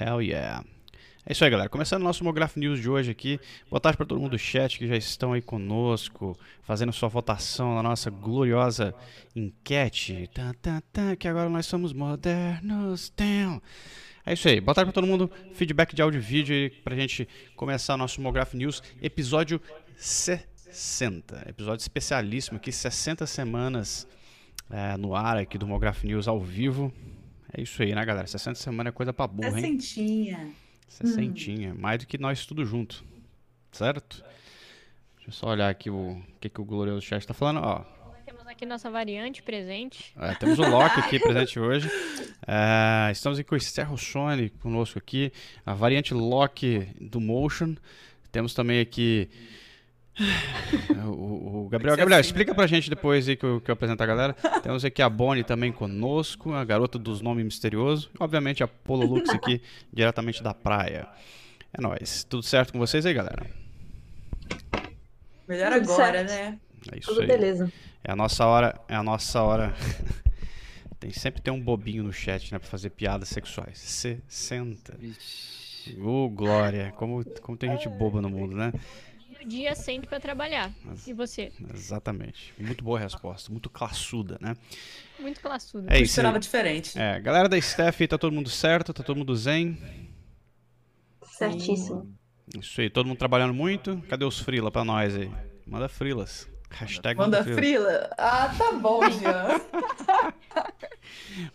Hell yeah. É isso aí, galera. Começando o nosso Mograph News de hoje aqui. Boa tarde para todo mundo do chat que já estão aí conosco, fazendo sua votação na nossa gloriosa enquete. Que agora nós somos modernos. Damn. É isso aí. Boa tarde para todo mundo. Feedback de áudio e vídeo aí pra gente começar o nosso Mograph News, episódio 60. Episódio especialíssimo aqui, 60 semanas é, no ar aqui do Mograph News ao vivo. É isso aí, né, galera? 60 semanas é coisa pra burra, hein? Sessentinha. Sessentinha. Mais do que nós tudo junto. Certo? Deixa eu só olhar aqui o que, que o glorioso chat tá falando. Ó, Temos aqui nossa variante presente. é, temos o Loki aqui presente hoje. É, estamos aqui com o Esther Rossoni conosco aqui. A variante Loki do Motion. Temos também aqui. O, o Gabriel, Gabriel, explica pra gente depois aí que eu, que eu apresento a galera. Temos aqui a Bonnie também conosco, a garota dos nomes misteriosos. Obviamente a Polo Lux aqui, diretamente da praia. É nóis. Tudo certo com vocês aí, galera? Melhor Tudo agora, certo. né? É isso Tudo aí. beleza. É a nossa hora, é a nossa hora. tem sempre tem um bobinho no chat, né, pra fazer piadas sexuais. 60. Ô, glória. Como, como tem gente boba no mundo, né? Dia sempre pra trabalhar. E você? Exatamente. Muito boa resposta, muito classuda, né? Muito classudo. É Eu isso esperava diferente. É, galera da Steph, tá todo mundo certo? Tá todo mundo zen? Certíssimo. Isso aí, todo mundo trabalhando muito? Cadê os frila pra nós aí? Manda frilas. Hashtag Manda frila. frila? Ah, tá bom, Jean.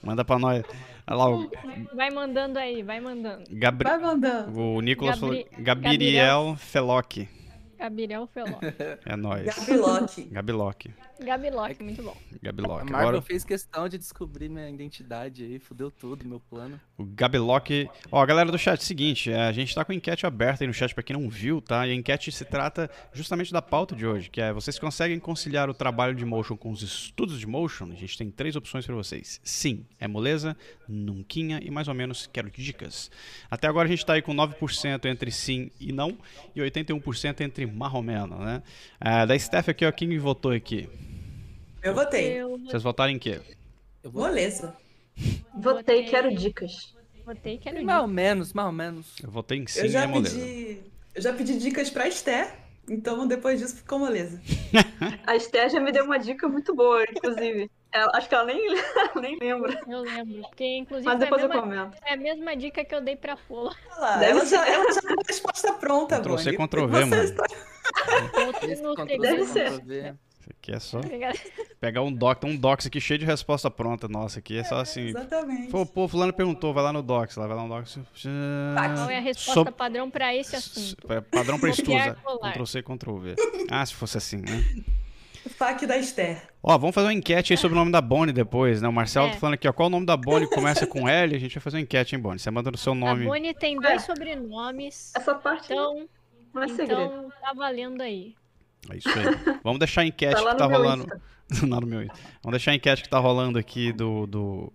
Manda pra nós. Olha lá, o Vai mandando aí, vai mandando. Gabri... Vai mandando. O Nicolas Gabri- falou Gabriel Feloc. Gabriel Feló. É nóis. Gabilock. Gabiloc. Gabilock, muito bom. Gabiloc. A Marvel Agora fez questão de descobrir minha identidade aí, fudeu tudo, meu plano. o Gabiloc. Ó, galera do chat, seguinte, é, a gente tá com a enquete aberta aí no chat pra quem não viu, tá? E a enquete se trata justamente da pauta de hoje, que é vocês conseguem conciliar o trabalho de motion com os estudos de motion? A gente tem três opções pra vocês. Sim, é moleza, nunquinha e mais ou menos quero dicas. Até agora a gente tá aí com 9% entre sim e não e 81% entre marromeno, né? É, da Steph aqui, ó, quem votou aqui? Eu votei. Eu Vocês votaram em quê? Eu vou. Moleza. Votei, quero dicas. votei, quero Mais ou menos, mais ou menos. Eu votei em sim Eu e é já moleza. pedi. Eu já pedi dicas pra Esther. Então depois disso ficou moleza. A Esther já me deu uma dica muito boa, inclusive. Ela- acho que ela nem, nem lembra. Eu lembro. Porque, inclusive, Mas depois a eu mesma, comento. foi a mesma dica que eu dei pra Deve ela, ser. já, ela já tem a resposta pronta, Ctrl C. Ctrl V, mano. está- Eu Deve ser. Isso aqui é só Obrigada. pegar um doc, tem um docs aqui cheio de resposta pronta. Nossa, aqui é só assim. Exatamente. Pô, pô, fulano perguntou, vai lá no docs, lá vai lá no docs. Qual é a resposta Sob- padrão pra esse assunto? É Padrão pra estudo. Copiar, colar. Ctrl C, Ctrl V. Ah, se fosse assim, né? FAQ da Esther. Ó, vamos fazer uma enquete aí sobre o nome da Bonnie depois, né? O Marcelo É. tá falando aqui, ó. Qual o nome da Bonnie começa com L? A gente vai fazer uma enquete, hein, Bonnie? Você manda no seu A nome. Bonnie tem dois sobrenomes. Essa parte Então, não é segredo. então tá valendo aí. É isso aí. Vamos deixar a enquete Tá que tá rolando. Não, no meu. Vamos deixar a enquete que tá rolando aqui do, do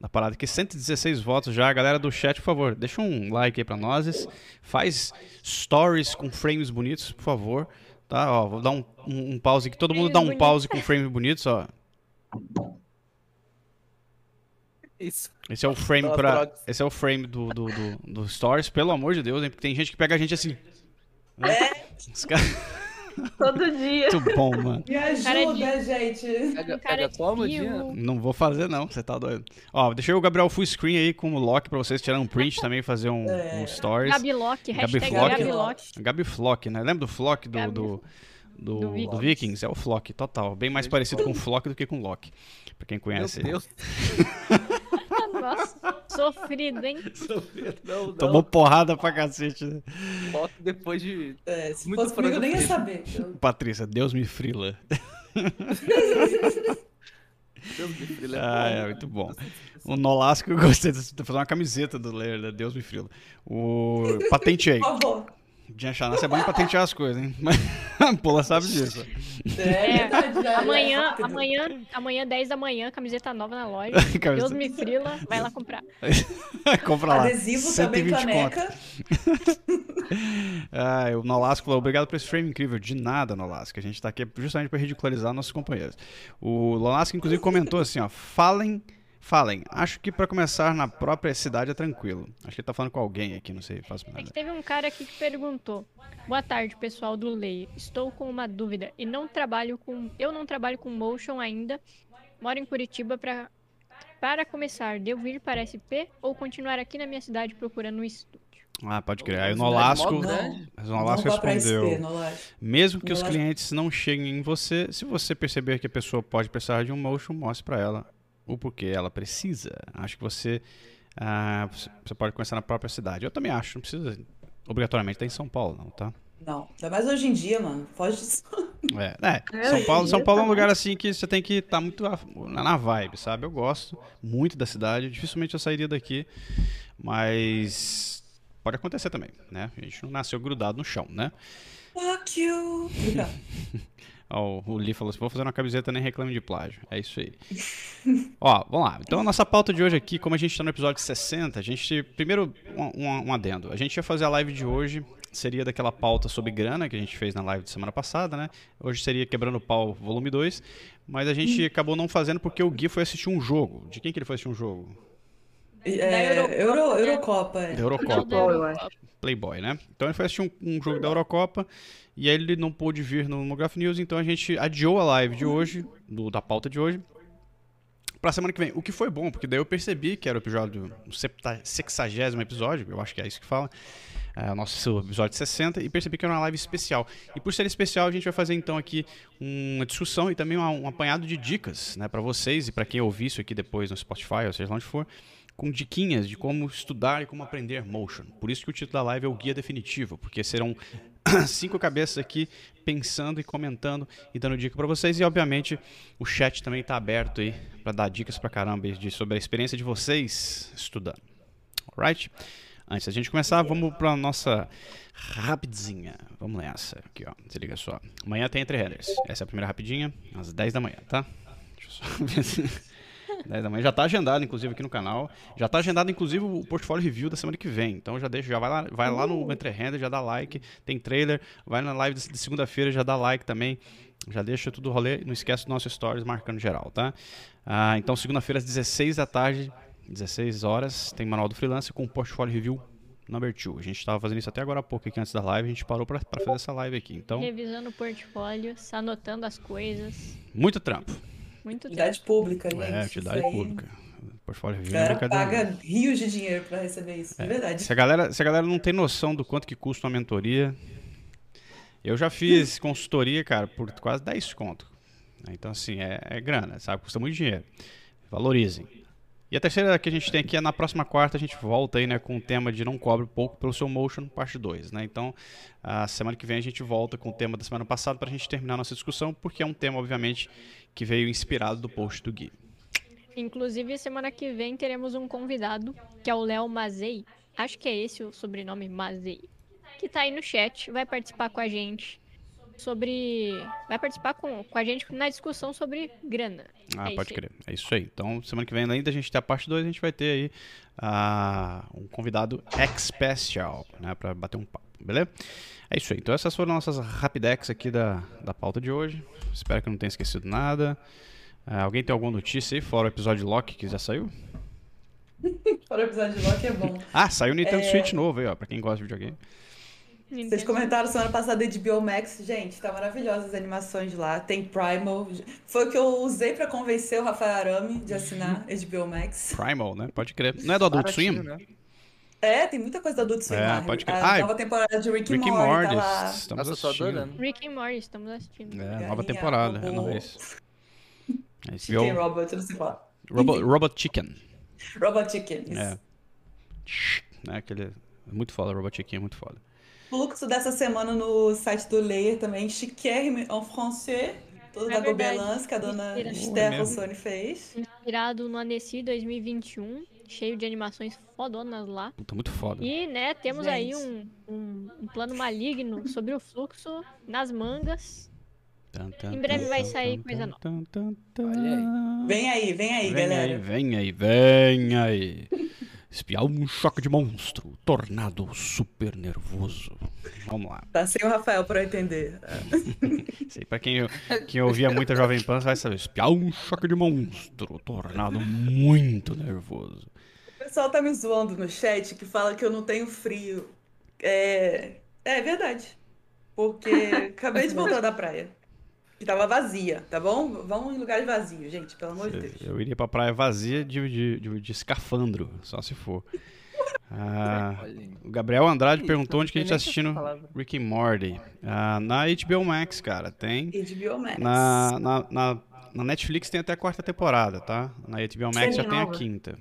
da parada aqui. 116 votos já. Galera do chat, por favor, deixa um like aí pra nós. Faz stories com frames bonitos, por favor. Tá, ó, vou dar um, um, um pause aqui. Todo mundo dá um pause com frames bonitos, ó. Isso. Esse é o frame drogas. Esse é o frame do, do, do, do stories, pelo amor de Deus, hein? Porque tem gente que pega a gente assim. Os caras. Todo dia. Muito bom, mano. Me Cara ajuda, gente. Pega, pega de fio. Diana? Não vou fazer, não. Você tá doido. Ó, deixei o Gabriel full screen aí com o lock pra vocês tirarem um print também, fazer um, É. um stories. Gabilock, hashtag Flock. Gabilock. Gabi Flock, né? Lembra do Flock do, Gabi- do, do, do do Vikings. Vikings? É o Flock, total. Bem mais parecido com o Flock do que com o Loki. Pra quem Meu conhece. Deus. Nossa, sofrido, hein? Não, não. Tomou porrada pra cacete, né? Foto depois de. É, se Muito fosse comigo, eu nem ia saber. Patrícia, Deus me frila. Deus me livre, Ah, é, muito bom. O Nolasco, eu gostei de fazer uma camiseta do né? Deus me frila. O patenteei. Por favor. Jean Chanassa é bom em patentear as coisas, hein? Mas a Pola sabe disso. É, é Amanhã, amanhã, amanhã, 10 da manhã, camiseta nova na loja. Camiseta- Deus me frila, vai lá comprar. Compra lá. Adesivo também, 120 conto. caneca. Ah, o Nolasco falou, obrigado por esse frame incrível. De nada, Nolasco. A gente tá aqui justamente para ridicularizar nossos companheiros. O Nolasco, inclusive, comentou assim, ó. Falem, Falem, acho que pra começar na própria cidade é tranquilo. Acho que ele tá falando com alguém aqui, não sei, faço É que teve um cara aqui que perguntou. Boa tarde, pessoal do Lei. Estou com uma dúvida e não trabalho com. Eu não trabalho com motion ainda. Moro em Curitiba para para começar. Devo ir para SP ou continuar aqui na minha cidade procurando um estúdio? Ah, pode crer. Aí o Nolasco, Não Nolasco respondeu. SP, Nolasco. Mesmo que os clientes não cheguem em você, se você perceber que a pessoa pode precisar de um motion, mostre pra ela o porquê ela precisa. Acho que você, ah, você pode começar na própria cidade. Eu também acho, não precisa obrigatoriamente estar em São Paulo, não, tá? Não, ainda mais hoje em dia, mano. Foge disso. É, é, É, São Paulo, São Paulo é um tá lugar assim que você tem que estar muito a- na na vibe, sabe? Eu gosto muito da cidade, dificilmente eu sairia daqui, mas pode acontecer também, né? A gente não nasceu grudado no chão, né? Fuck you. Ó, o Lee falou assim: vou fazer uma camiseta nem reclame de plágio. É isso aí. Ó, vamos lá. Então a nossa pauta de hoje aqui, como a gente tá no episódio 60, a gente. Primeiro, um, um- adendo. A gente ia fazer a live de hoje, seria daquela pauta sobre grana que a gente fez na live de semana passada, né? Hoje seria Quebrando o Pau, volume 2. Mas a gente acabou não fazendo porque o Gui foi assistir um jogo. De quem que ele foi assistir um jogo? É, Eurocopa, Euro, né? Eurocopa, é. Da Eurocopa. Futebol, eu acho. Playboy, né? Então ele foi assistir um, um jogo da Eurocopa e aí ele não pôde vir no Monograph News, então a gente adiou a live de hoje, do- da pauta de hoje, pra semana que vem. O que foi bom, porque daí eu percebi que era o episódio, o septa- sexagésimo episódio, eu acho que é isso que fala, é, o nosso episódio 60, e percebi que era uma live especial. E por ser especial, a gente vai fazer então aqui uma discussão e também um apanhado de dicas, né, pra vocês e pra quem ouvir isso aqui depois no Spotify, ou seja lá onde for, com diquinhas de como estudar e como aprender motion. Por isso que o título da live é o guia definitivo, porque serão cinco cabeças aqui pensando e comentando e dando dica pra vocês e obviamente o chat também tá aberto aí pra dar dicas pra caramba de, sobre a experiência de vocês estudando. Alright? Antes da gente começar, vamos pra nossa rapidinha. Vamos nessa. Aqui, ó. Se liga só. Amanhã tem Entre Headers. Essa é a primeira rapidinha, às 10 da manhã, tá? Deixa eu só ver. 10 da manhã. Já tá agendado, inclusive, aqui no canal. Já tá agendado, inclusive, o portfólio review da semana que vem. Então já deixa, já vai lá, vai lá no Entre Render, já dá like. Tem trailer. Vai na live de segunda-feira, já dá like também. Já deixa tudo rolê. Não esquece do nosso stories marcando geral, tá? Ah, então, segunda-feira, às 16 da tarde, 16 horas, tem Manual do Freelancer com o portfólio review number 2. A gente tava fazendo isso até agora há pouco aqui antes da live. A gente parou pra, pra fazer essa live aqui. Então, Revisando o portfólio, anotando as coisas. muito trampo. Muito tempo. Utilidade pública, gente. É, isso utilidade aí. pública. Portfólio A não é galera paga rios de dinheiro pra receber isso, de verdade. Se a, galera, se a galera não tem noção do quanto que custa uma mentoria, eu já fiz consultoria, cara, por quase 10 conto. Então, assim, é, é grana, sabe? Custa muito dinheiro. Valorizem. E a terceira que a gente tem aqui é na próxima quarta, a gente volta aí, né, com o tema de não cobre pouco pelo seu motion, parte 2, né? Então, a semana que vem a gente volta com o tema da semana passada pra gente terminar a nossa discussão, porque é um tema, obviamente, que veio inspirado do post do Gui. Inclusive, semana que vem teremos um convidado, que é o Léo Mazei. Acho que é esse o sobrenome Mazei. Que tá aí no chat, vai participar com a gente sobre. Vai participar com, com a gente na discussão sobre grana. Ah, É pode aí. crer. É isso aí. Então, semana que vem, além da gente ter a parte 2, a gente vai ter aí ah, um convidado especial, né, pra bater um papo, beleza? É isso aí. Então, essas foram nossas rapidex aqui da, da pauta de hoje. Espero que eu não tenha esquecido nada. Ah, alguém tem alguma notícia aí, fora o episódio de Loki que já saiu? Para o episódio de Loki é bom. Ah, saiu o Nintendo É. Switch novo aí, ó, pra quem gosta de videogame. Vocês comentaram semana passada de Biomax. Gente, tá maravilhosas as animações lá. Tem Primal. Foi o que eu usei pra convencer o Rafael Arame de assinar HBO Max. Primal, né? Pode crer. Não é do Adult Swim? né? É, tem muita coisa da Adult Swim É, lá. pode crer. A Ah, nova temporada de Rick, Rick and Morty Morty. tá lá. Estamos Nossa, assistindo. adorando. Rick and Morty, estamos assistindo. É, nova Galinha, temporada, é robô, nóis. É, Chicken viu? Robot, eu não sei falar. Robot, Chicken. Robot Chicken. isso. É. Né, aquele... é Muito foda, Robot Chicken é muito foda. Fluxo dessa semana no site do Layer também, chiquérrimo en français, toda É da. Gobelins que a dona. Esther? Rossoni fez. Inspirado no Annecy 2021, cheio de animações fodonas lá. Puta, muito foda. E, né, temos aí Gente. um, um, um plano maligno sobre o fluxo nas mangas. Tan, tan, Em breve tan, vai sair tan, coisa tan, nova. tan, tan, Olha aí. Vem aí, vem aí, Vem galera. aí, vem aí, vem aí. Espiar um choque de monstro. tornado super nervoso. Vamos lá. Tá sem o Rafael pra eu entender. Aí, pra quem, quem ouvia muita Jovem Pan vai saber. Espiar um choque de monstro, tornado muito nervoso. O pessoal tá me zoando no chat que fala que eu não tenho frio. É, é verdade. Porque acabei de voltar da praia. E tava vazia, tá bom? Vamos em lugares vazios, gente, pelo amor de Deus. Eu iria pra praia vazia de, de, de, de escafandro, só se for. Ah, o Gabriel Andrade perguntou onde que a gente tá assistindo. Rick and Morty. Ah, na HBO Max, cara, tem. HBO Max. Na, na, na, na Netflix tem até a quarta temporada, tá? Na HBO Max já tem a quinta.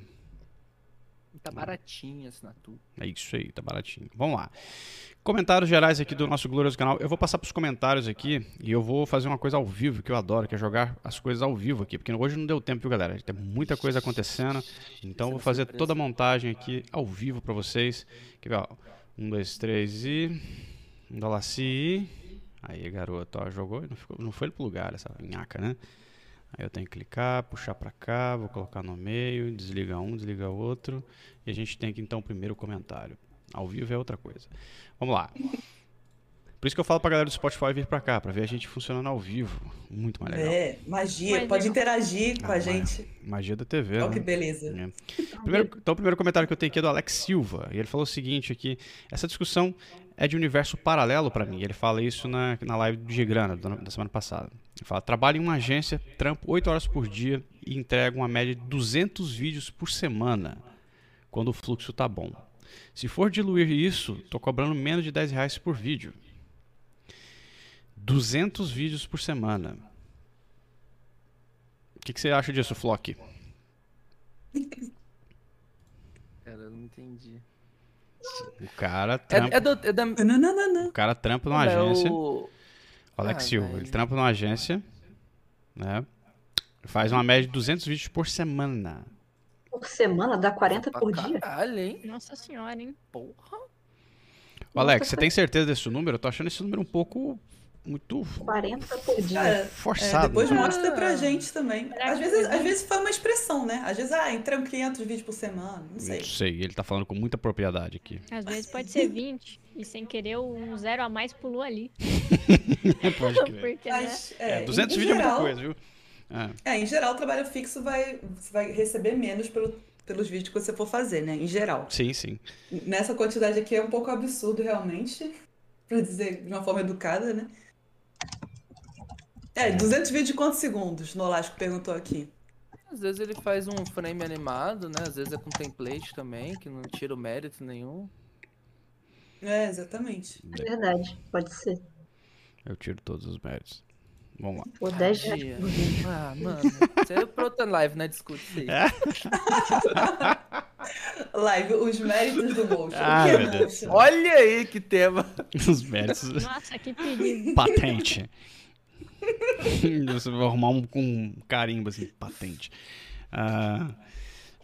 Tá baratinho a assinatura. É isso aí, tá baratinho. Vamos lá. Comentários gerais aqui do nosso glorioso canal. Eu vou passar pros comentários aqui e eu vou fazer uma coisa ao vivo que eu adoro, que é jogar as coisas ao vivo aqui, porque hoje não deu tempo, viu, galera? Tem muita coisa acontecendo, então eu vou fazer toda a montagem aqui ao vivo pra vocês. Ver, ó? Um, dois, três e. Um dolaci e. Aí, garoto, ó, jogou e não, ficou, não foi pro lugar essa nhaca, né? Aí eu tenho que clicar, puxar pra cá, vou colocar no meio, desliga um, desliga outro. E a gente tem que então o primeiro comentário. Ao vivo é outra coisa. Vamos lá. Por isso que eu falo pra galera do Spotify vir pra cá, pra ver a gente funcionando ao vivo. Muito mais legal. É, magia. Mas Pode é- interagir com Ah, a gente. Magia da TV, Olha né? que beleza. É. Primeiro- então, o primeiro comentário que eu tenho aqui é do Alex Silva. E ele falou o seguinte aqui: essa discussão é de universo paralelo pra mim. Ele fala isso na, na live do Gigrana, da, da semana passada. Ele fala: trabalho em uma agência, trampo 8 horas por dia e entrego uma média de 200 vídeos por semana, quando o fluxo tá bom. Se for diluir isso, tô cobrando menos de 10 reais por vídeo. 200 vídeos por semana. O que, que você acha disso, Flock? Cara, eu não entendi. O cara trampa, É, é, do, é da. Não, não, não, não. o cara trampa numa é agência. o- O Alex Ah, Silva, ele trampa numa agência, né? Faz uma média de 200 vídeos por semana. Por semana dá 40 pra por dia. Caralho, hein? Nossa senhora, hein? Porra. Ô, Alex, você tem certeza desse número? Eu tô achando esse número um pouco muito 40 por dia. Cara, é, forçado. depois né? mostra pra gente também. Às vezes, foi às vezes foi uma expressão, né? Às vezes, ah, entramos 500 vídeos por semana. Não sei. Não sei, ele tá falando com muita propriedade aqui. Às vezes pode ser 20 e sem querer um zero a mais pulou ali. Pode crer. Porque, né? Mas, É, é, 200 em, em vídeos é muita geral, coisa, viu? É, É, em geral, o trabalho fixo vai, você vai receber menos pelo- pelos vídeos que você for fazer, né? Em geral. sim, sim. Nessa quantidade aqui é um pouco absurdo, realmente. Pra dizer de uma forma educada, né? É, 200 vídeos de quantos segundos? Nolasco perguntou aqui. Às vezes ele faz um frame animado, né? Às vezes é com template também, que não tira o mérito nenhum. É, exatamente. É verdade, pode ser. Eu tiro todos os méritos. Vamos lá. Por 10 reais Dia. por dia. Ah, mano. Aí é outra live, né? Discute isso aí. É? Live, os méritos do motion. Ah, o é meu Deus. Olha aí que tema. Os méritos. Nossa, que pedido. patente. Você vai arrumar um com um carimbo assim, patente. Ah,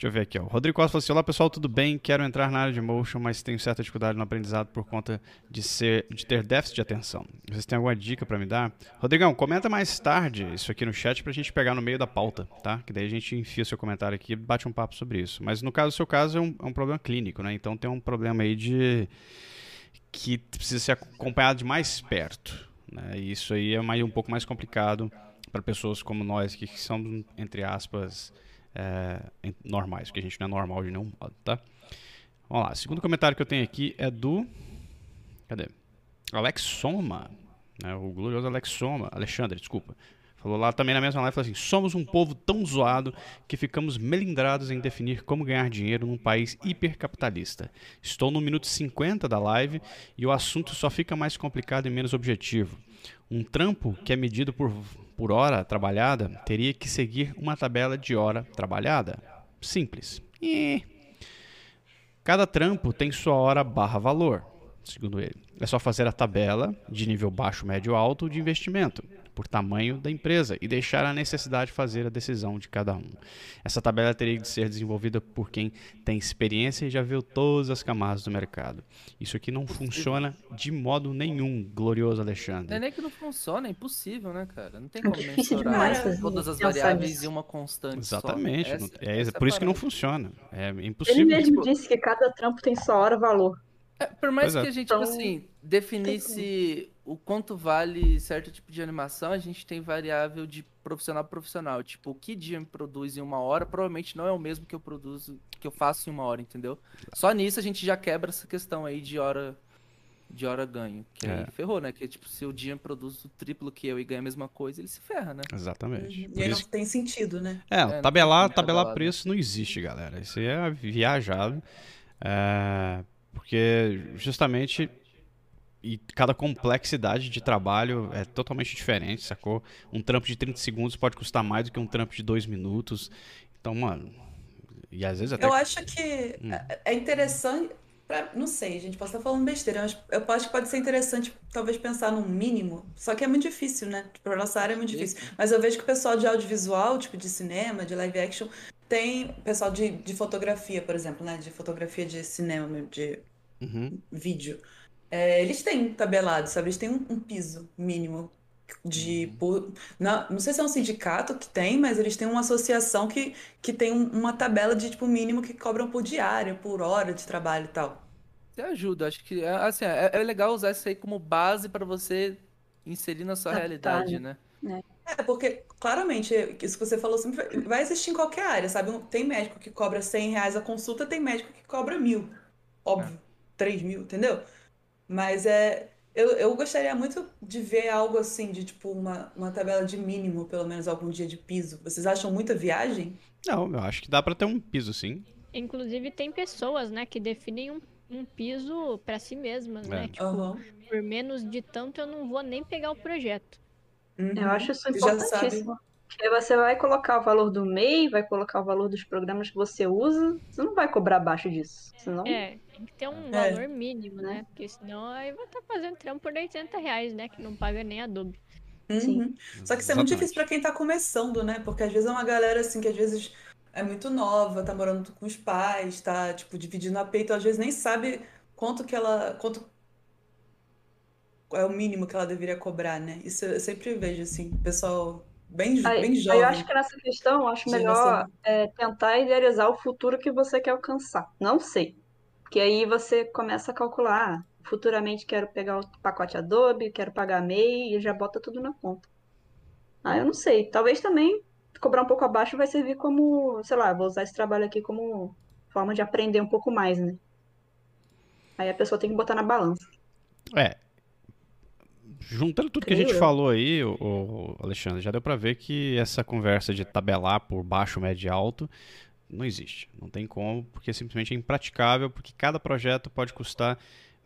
deixa eu ver aqui, ó. O Rodrigo Costa falou assim: Olá pessoal, tudo bem? Quero entrar na área de motion, mas tenho certa dificuldade no aprendizado por conta de, ser, de ter déficit de atenção. Vocês têm alguma dica pra me dar? Rodrigão, comenta mais tarde isso aqui no chat pra gente pegar no meio da pauta, tá? Que daí a gente enfia seu comentário aqui e bate um papo sobre isso. Mas no caso do seu caso é um, é um problema clínico, né? Então tem um problema aí de que precisa ser acompanhado de mais perto. Né? E isso aí é mais, um pouco mais complicado para pessoas como nós, que somos, entre aspas, é, normais, porque a gente não é normal de nenhum modo, tá? Vamos lá, segundo comentário que eu tenho aqui é do. Cadê? Alex Soma, né? o glorioso Alex Soma, Alexandre, desculpa. Falou lá também na mesma live, falou assim, somos um povo tão zoado que ficamos melindrados em definir como ganhar dinheiro num país hipercapitalista. Estou no minuto 50 da live e o assunto só fica mais complicado e menos objetivo. Um trampo que é medido por, por hora trabalhada teria que seguir uma tabela de hora trabalhada. Simples. E cada trampo tem sua hora barra valor, segundo ele. É só fazer a tabela de nível baixo, médio, alto de investimento. Por tamanho da empresa e deixar a necessidade de fazer a decisão de cada um. Essa tabela teria de ser desenvolvida por quem tem experiência e já viu todas as camadas do mercado. Isso aqui não funciona de modo nenhum, glorioso Não é Alexandre. nem que não funciona, é impossível, né, cara? Não tem É como difícil mensurar demais fazer todas as variáveis em uma constante só. Exatamente, Essa- não- é, essa por isso que não funciona. É Ele impossível. mesmo disse que cada trampo tem sua hora valor. É, por mais Pois é. que a gente, Então, tipo assim, definisse o quanto vale certo tipo de animação, a gente tem variável de profissional a profissional. Tipo, o que Jim produz em uma hora provavelmente não é o mesmo que eu produzo, que eu faço em uma hora, entendeu? Só nisso a gente já quebra essa questão aí de hora de hora ganho. Que aí É. ferrou, né? Que tipo, se o Jim produz o triplo que eu e ganha a mesma coisa, ele se ferra, né? Exatamente. Uhum. Por E aí isso não tem sentido, né? É, não tabelar, tabelar tabelado. preço não existe, galera. Isso aí é viajado. é, porque justamente e cada complexidade de trabalho é totalmente diferente, sacou? Um trampo de 30 segundos pode custar mais do que um trampo de 2 minutos. Então, mano. E às vezes até. Eu acho que Hum. é- é interessante. Pra- não sei, gente, posso estar falando besteira, mas eu acho que pode ser interessante, talvez, pensar num mínimo. Só que é muito difícil, né? Para nossa área é muito difícil. Mas eu vejo que o pessoal de audiovisual, tipo de cinema, de live action, tem. Pessoal de, de fotografia, por exemplo, né? De fotografia de cinema, de Uhum. vídeo. É, eles têm tabelado, sabe? Eles têm um, um piso mínimo de Uhum. por, não, não sei se é um sindicato que tem, mas eles têm uma associação que, que tem um- uma tabela de tipo mínimo que cobram por diária, por hora de trabalho e tal. Você ajuda, acho que é, assim, é, é legal usar isso aí como base pra você inserir na sua Adaptar, realidade, né? É, porque claramente isso que você falou sempre vai- vai existir em qualquer área, sabe? Tem médico que cobra 100 reais a consulta, tem médico que cobra mil, óbvio, 3 mil, entendeu? Mas é. Eu, eu gostaria muito de ver algo assim, de tipo uma, uma tabela de mínimo, pelo menos algum dia de piso. Vocês acham muita viagem? Não, eu acho que dá pra ter um piso, sim. Inclusive, tem pessoas, né, que definem um, um piso pra si mesmas, né? É. Tipo, Aham. por menos de tanto eu não vou nem pegar o projeto. Uhum. Eu acho isso Já sabe. Porque você vai colocar o valor do MEI, vai colocar o valor dos programas que você usa, você não vai cobrar abaixo disso. Senão, É, tem que ter um É. valor mínimo, né? Porque senão aí vai estar fazendo trampo por 80 reais, né? Que não paga nem Adobe. Sim. Uhum. Só que isso é muito difícil pra quem tá começando, né? Porque às vezes é uma galera assim que às vezes é muito nova, tá morando com os pais, tá tipo dividindo a peito, às vezes nem sabe quanto que ela, quanto é o mínimo que ela deveria cobrar, né? Isso eu sempre vejo assim, pessoal bem, Aí, bem aí eu jovem. acho que nessa questão, acho melhor é, tentar idealizar o futuro que você quer alcançar. Não sei. Porque aí você começa a calcular, ah, futuramente quero pegar o pacote Adobe, quero pagar MEI e já bota tudo na conta. Ah, eu não sei. Talvez também cobrar um pouco abaixo vai servir como, sei lá, vou usar esse trabalho aqui como forma de aprender um pouco mais, né? Aí a pessoa tem que botar na balança. É. Juntando tudo que a gente falou aí, o, Alexandre, já deu pra ver que essa conversa de tabelar por baixo, médio e alto não existe. Não tem como, porque simplesmente é impraticável, porque cada projeto pode custar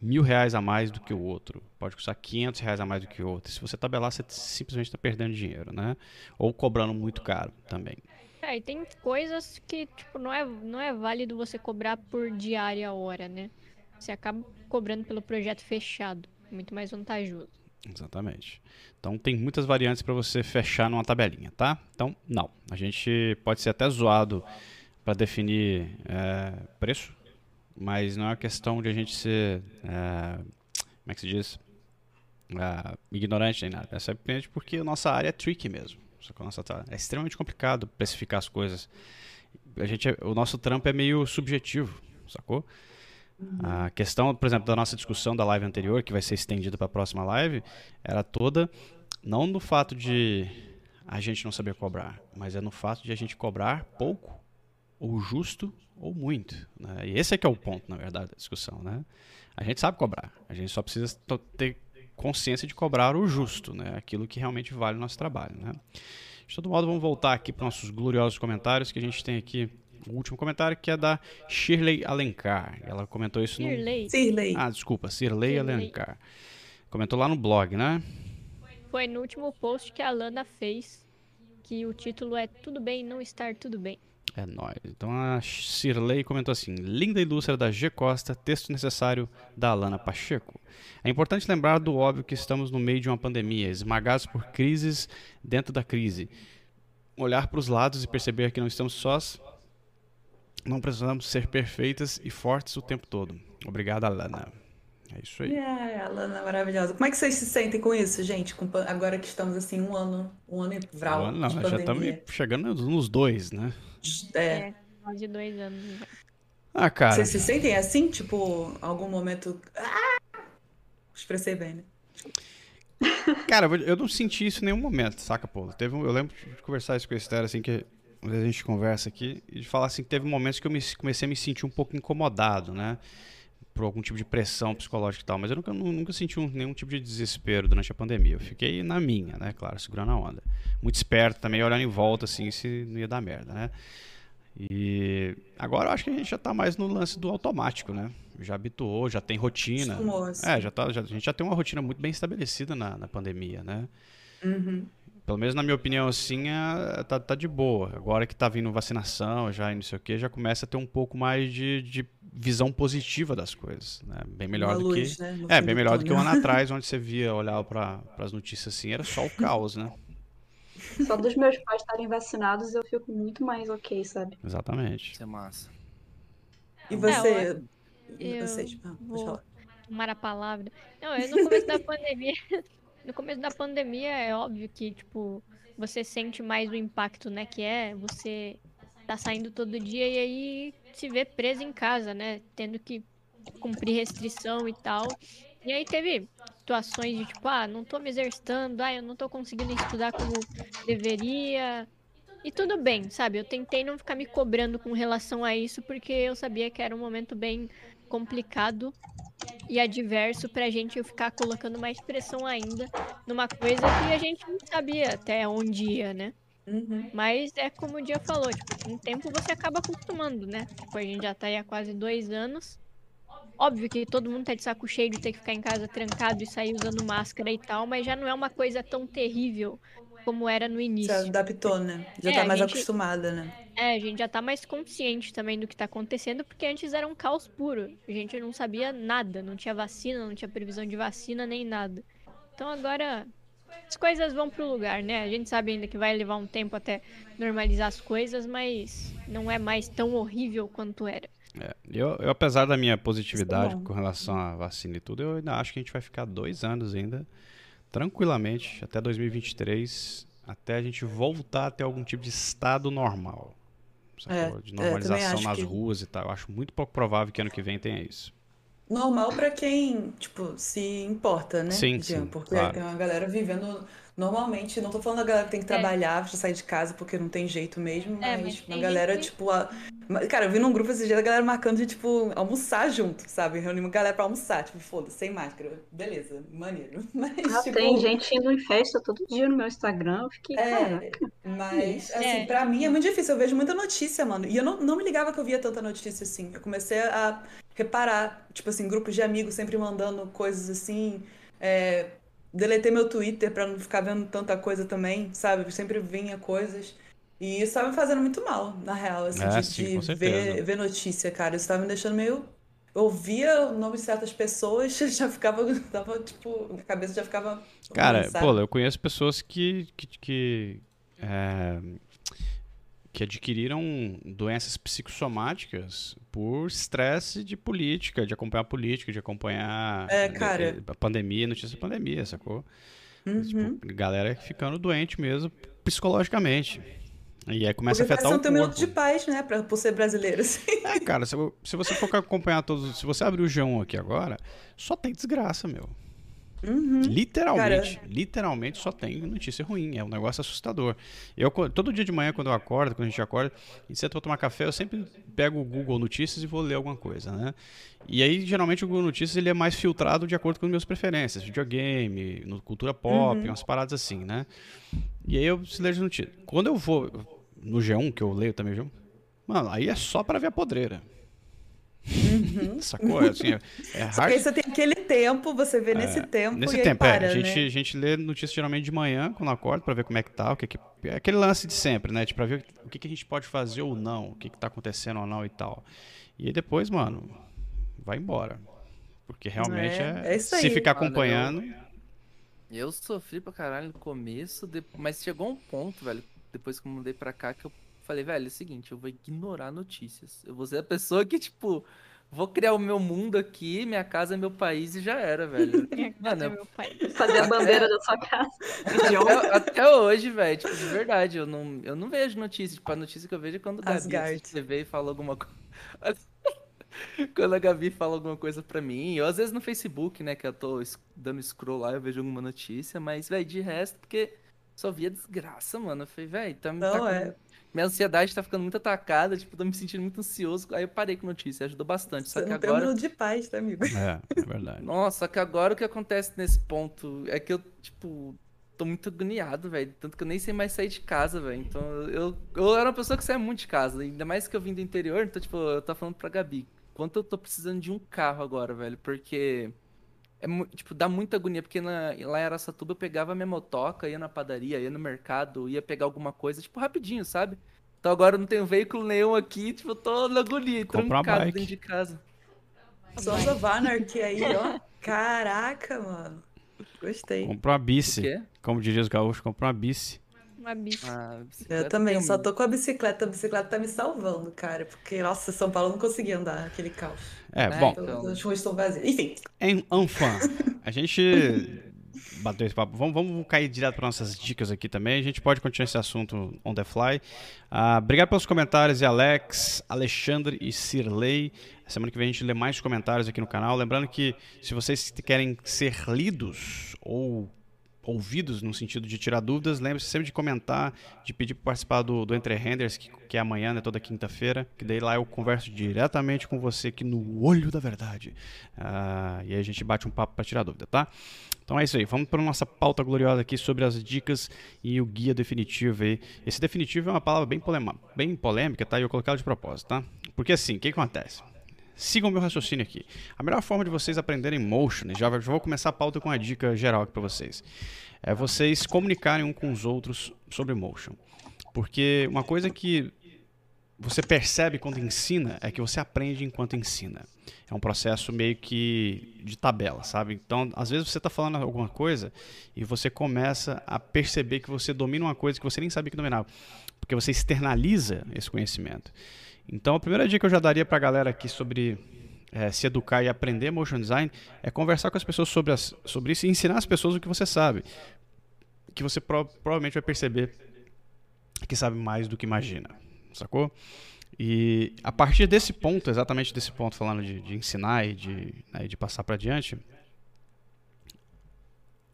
mil reais a mais do que o outro, pode custar 500 reais a mais do que o outro. Se você tabelar, você simplesmente está perdendo dinheiro, né? Ou cobrando muito caro também. É, e tem coisas que, tipo, não é, não é válido você cobrar por diária hora, né? Você acaba cobrando pelo projeto fechado. Muito mais vantajoso. Exatamente. Então tem muitas variantes para você fechar numa tabelinha, tá? Então, não. A gente pode ser até zoado para definir é, preço, mas não é uma questão de a gente ser. é, como é que se diz? É, ignorante nem nada. É simplesmente porque a nossa área é tricky mesmo. Só que a nossa é extremamente complicado precificar as coisas. A gente, é- o nosso trampo é meio subjetivo, sacou? A questão, por exemplo, da nossa discussão da live anterior, que vai ser estendida para a próxima live, era toda não no fato de a gente não saber cobrar, mas é no fato de a gente cobrar pouco, ou justo, ou muito. né? E esse é que é o ponto, na verdade, da discussão. Né? A gente sabe cobrar, a gente só precisa ter consciência de cobrar o justo, né? aquilo que realmente vale o nosso trabalho. Né? De todo modo, vamos voltar aqui para nossos gloriosos comentários, que a gente tem aqui o último comentário, que é da Shirley Alencar. Ela comentou isso no, Shirley, Sirley. ah, desculpa, Cirlei Cirlei. Alencar. Comentou lá no blog, né? foi no último post que a Lana fez, que o título é Tudo Bem Não Estar Tudo Bem. É nóis. Então a Shirley comentou assim: linda indústria da G Costa, texto necessário da Alana Pacheco. É importante lembrar do óbvio que estamos no meio de uma pandemia, esmagados por crises dentro da crise. Olhar para os lados e perceber que não estamos sós. Não precisamos ser perfeitas e fortes o tempo todo. Obrigado, Alana. É isso aí. É, a Lana é maravilhosa. Como é que vocês se sentem com isso, gente? Com agora que estamos assim, um ano, um ano e vral Não, de nós já estamos pandemia. chegando nos dois, né? É. É, quase dois anos. já. Ah, cara. Vocês se sentem assim? Tipo, algum momento. Ah! Expressei bem, né? Cara, eu não senti isso em nenhum momento, saca, pô? Teve um- eu lembro de conversar isso com a Esther, assim, que a gente conversa aqui, e de falar assim que teve momentos que eu me, comecei a me sentir um pouco incomodado, né? Por algum tipo de pressão psicológica e tal, mas eu nunca, nu- nunca senti um- nenhum tipo de desespero durante a pandemia. Eu fiquei na minha, né? Claro, segurando a onda. Muito esperto também, olhando em volta, assim, se não ia dar merda, né? E agora eu acho que a gente já tá mais no lance do automático, né? Já habituou, já tem rotina. Assim. É, já tá, já- a gente já tem uma rotina muito bem estabelecida na, na pandemia, né? Uhum. Pelo menos na minha opinião, assim, a- tá, tá de boa. Agora que tá vindo vacinação, já e não sei o que, já começa a ter um pouco mais de, de visão positiva das coisas, né? Bem melhor Uma do luz, que... né, É, bem melhor do que um ano atrás, onde você via, olhava para as notícias assim, era só o caos, né? Só dos meus pais estarem vacinados eu fico muito mais ok, sabe? Exatamente. Isso é massa. E você? É, E eu vocês? Ah, vou- falar. tomar a palavra. Não, eu no começo da pandemia. No começo da pandemia é óbvio que, tipo, você sente mais o impacto, né? Que é você tá saindo todo dia e aí se vê preso em casa, né? Tendo que cumprir restrição e tal. E aí teve situações de tipo, ah, não tô me exercitando, ah, eu não tô conseguindo estudar como deveria. E tudo bem, sabe? Eu tentei não ficar me cobrando com relação a isso, porque eu sabia que era um momento bem complicado e adverso pra gente ficar colocando mais pressão ainda numa coisa que a gente não sabia até onde ia, né? Uhum. Mas é como o Dia falou, tipo, com o tempo você acaba acostumando, né? Tipo, a gente já tá aí há quase dois anos. Óbvio que todo mundo tá de saco cheio de ter que ficar em casa trancado e sair usando máscara e tal, mas já não é uma coisa tão terrível como era no início. adaptou, né? Já É, tá a mais gente- acostumada, né? É, a gente já tá mais consciente também do que tá acontecendo, porque antes era um caos puro. A gente não sabia nada, não tinha vacina, não tinha previsão de vacina nem nada. Então agora as coisas vão pro lugar, né? A gente sabe ainda que vai levar um tempo até normalizar as coisas, mas não é mais tão horrível quanto era. É, eu, eu, apesar da minha positividade bom. com relação à vacina e tudo, eu ainda acho que a gente vai ficar dois anos ainda, tranquilamente, até 2023, até a gente voltar a ter algum tipo de estado normal. Sacou? É, de é, normalização nas que- ruas e tal. Eu acho muito pouco provável que ano que vem tenha isso. Normal pra quem, tipo, se importa, né? Sim, Jean? sim, Porque claro. tem uma galera vivendo normalmente. Não tô falando da galera que tem que trabalhar, precisa sair de casa porque não tem jeito mesmo, É, mas mas uma galera, que- tipo. a- Cara, eu vi num grupo esses dias a galera marcando de, tipo, almoçar junto, sabe? Reunir uma galera pra almoçar, tipo, foda-se, sem máscara. Beleza, maneiro. Mas, Ah, tipo. tem gente indo em festa todo dia no meu Instagram. Eu fiquei, É, mas, assim, É. pra mim é muito difícil. Eu vejo muita notícia, mano. E eu não, não me ligava que eu via tanta notícia assim. Eu comecei a reparar, tipo assim, grupos de amigos sempre mandando coisas assim. É, deletei meu Twitter pra não ficar vendo tanta coisa também, sabe? Sempre vinha coisas. E isso tava me fazendo muito mal, na real, assim, É, de, sim, de ver, ver notícia, cara. Isso tava me deixando meio. Eu ouvia o nome de certas pessoas, já ficava, tava, tipo, a cabeça já ficava. Cara, sabe? pô, eu conheço pessoas que, que, que, é, que adquiriram doenças psicossomáticas por estresse de política, de acompanhar política, de acompanhar É, eh, cara. a pandemia, notícia da pandemia, sacou? Uhum. Tipo, galera ficando doente mesmo psicologicamente. E aí começa Porque a afetar o um minuto de corpo. paz, né? Pra, por ser brasileiro, assim. É, cara, se, se você for acompanhar todos. Se você abrir o G1 aqui agora, só tem desgraça, meu. Uhum. Literalmente, literalmente só tem notícia ruim, é um negócio assustador. Eu todo dia de manhã quando eu acordo, quando a gente acorda, e senta pra tomar café, eu sempre pego o Google Notícias e vou ler alguma coisa, né? E aí geralmente o Google Notícias ele é mais filtrado de acordo com as minhas preferências, videogame, cultura pop, Uhum. umas paradas assim, né? E aí eu se leio as notícias. Quando eu vou no G1, que eu leio também o G1, mano, aí é só pra ver a podreira. Uhum. Sacou? Assim, é, é hard. que aí você tem aquele tempo, você vê nesse tempo Nesse e aí tempo, para, é. A gente, né? a gente lê notícia geralmente de manhã, quando acorda, pra ver como é que tá, o que que... É aquele lance de sempre, né? Tipo, pra ver o que, que a gente pode fazer ou não, o que, que tá acontecendo ou não e tal. E aí depois, mano, vai embora. Porque realmente É, é. é isso se aí. ficar acompanhando. Eu sofri pra caralho no começo, de- mas chegou um ponto, velho, depois que eu mudei pra cá, que eu falei, velho, é o seguinte, eu vou ignorar notícias. Eu vou ser a pessoa que, tipo, vou criar o meu mundo aqui, minha casa é meu país e já era, velho. Minha casa Mano, é eu- meu pai. Fazer a bandeira da sua casa. até, até hoje, velho, tipo, de verdade, eu não, eu não vejo notícia. Tipo, a notícia que eu vejo é quando o Gabi TV e fala alguma coisa. Quando a Gabi fala alguma coisa pra mim, ou às vezes no Facebook, né, que eu tô dando scroll lá, eu vejo alguma notícia, mas, velho, de resto, porque só via desgraça, mano. Eu falei, velho, tá, Não, tá é. Minha ansiedade tá ficando muito atacada, tipo, tô me sentindo muito ansioso. Aí eu parei com notícia, ajudou bastante. Só Você que não tem um agora. de paz, tá, amigo? É, é verdade. Nossa, só que agora o que acontece nesse ponto é que eu, tipo, tô muito agoniado, velho. Tanto que eu nem sei mais sair de casa, velho. Então eu, eu era uma pessoa que saia muito de casa. Ainda mais que eu vim do interior, então, tipo, eu tava falando pra Gabi. Quanto eu tô precisando de um carro agora, velho. Porque. É, tipo, dá muita agonia, porque na- lá em Araçatuba eu pegava a minha motoca, ia na padaria, ia no mercado, ia pegar alguma coisa, tipo, rapidinho, sabe? Então agora eu não tenho veículo nenhum aqui, tipo, eu tô na agonia, Compra uma trancado bike. dentro de casa. Sons of Anarchy aí, ó. Caraca, mano. Gostei. Comprou uma bici. Como diria os gaúchos, comprou uma bici. Uma bicha. Ah, Eu bicicleta também, só tô com a bicicleta. A bicicleta tá me salvando, cara. Porque, nossa, São Paulo não conseguia andar aquele caos. É, É, bom, então. As ruas estão vazias. Enfim, Em Anfan, a gente bateu esse papo. Vamos, vamos cair direto para nossas dicas aqui também. A gente pode continuar esse assunto on the fly. Ah, obrigado pelos comentários, e Alex, Alexandre e Cirlei. Semana que vem a gente lê mais comentários aqui no canal. Lembrando que se vocês querem ser lidos ou ouvidos no sentido de tirar dúvidas, lembre-se sempre de comentar, de pedir para participar do, do Entre Renders, que, que é amanhã, né, toda quinta-feira, que daí lá eu converso diretamente com você aqui no olho da verdade. Ah, e a gente bate um papo para tirar dúvida, tá? Então é isso aí, vamos para nossa pauta gloriosa aqui sobre as dicas e o guia definitivo aí. Esse definitivo é uma palavra bem, polema, bem polêmica, tá? E eu coloquei ela de propósito, tá? Porque assim, o que acontece? Sigam meu raciocínio aqui. A melhor forma de vocês aprenderem motion, já, já vou começar a pauta com uma dica geral aqui para vocês, é vocês comunicarem um com os outros sobre motion. Porque uma coisa que você percebe quando ensina é que você aprende enquanto ensina. É um processo meio que de tabela, sabe? Então, às vezes você está falando alguma coisa e você começa a perceber que você domina uma coisa que você nem sabia que dominava, porque você externaliza esse conhecimento. Então, a primeira dica que eu já daria para a galera aqui sobre é, se educar e aprender motion design é conversar com as pessoas sobre, as, sobre isso e ensinar as pessoas o que você sabe. Que você pro- provavelmente vai perceber que sabe mais do que imagina, sacou? E a partir desse ponto, exatamente desse ponto, falando de, de ensinar e de, né, de passar para adiante,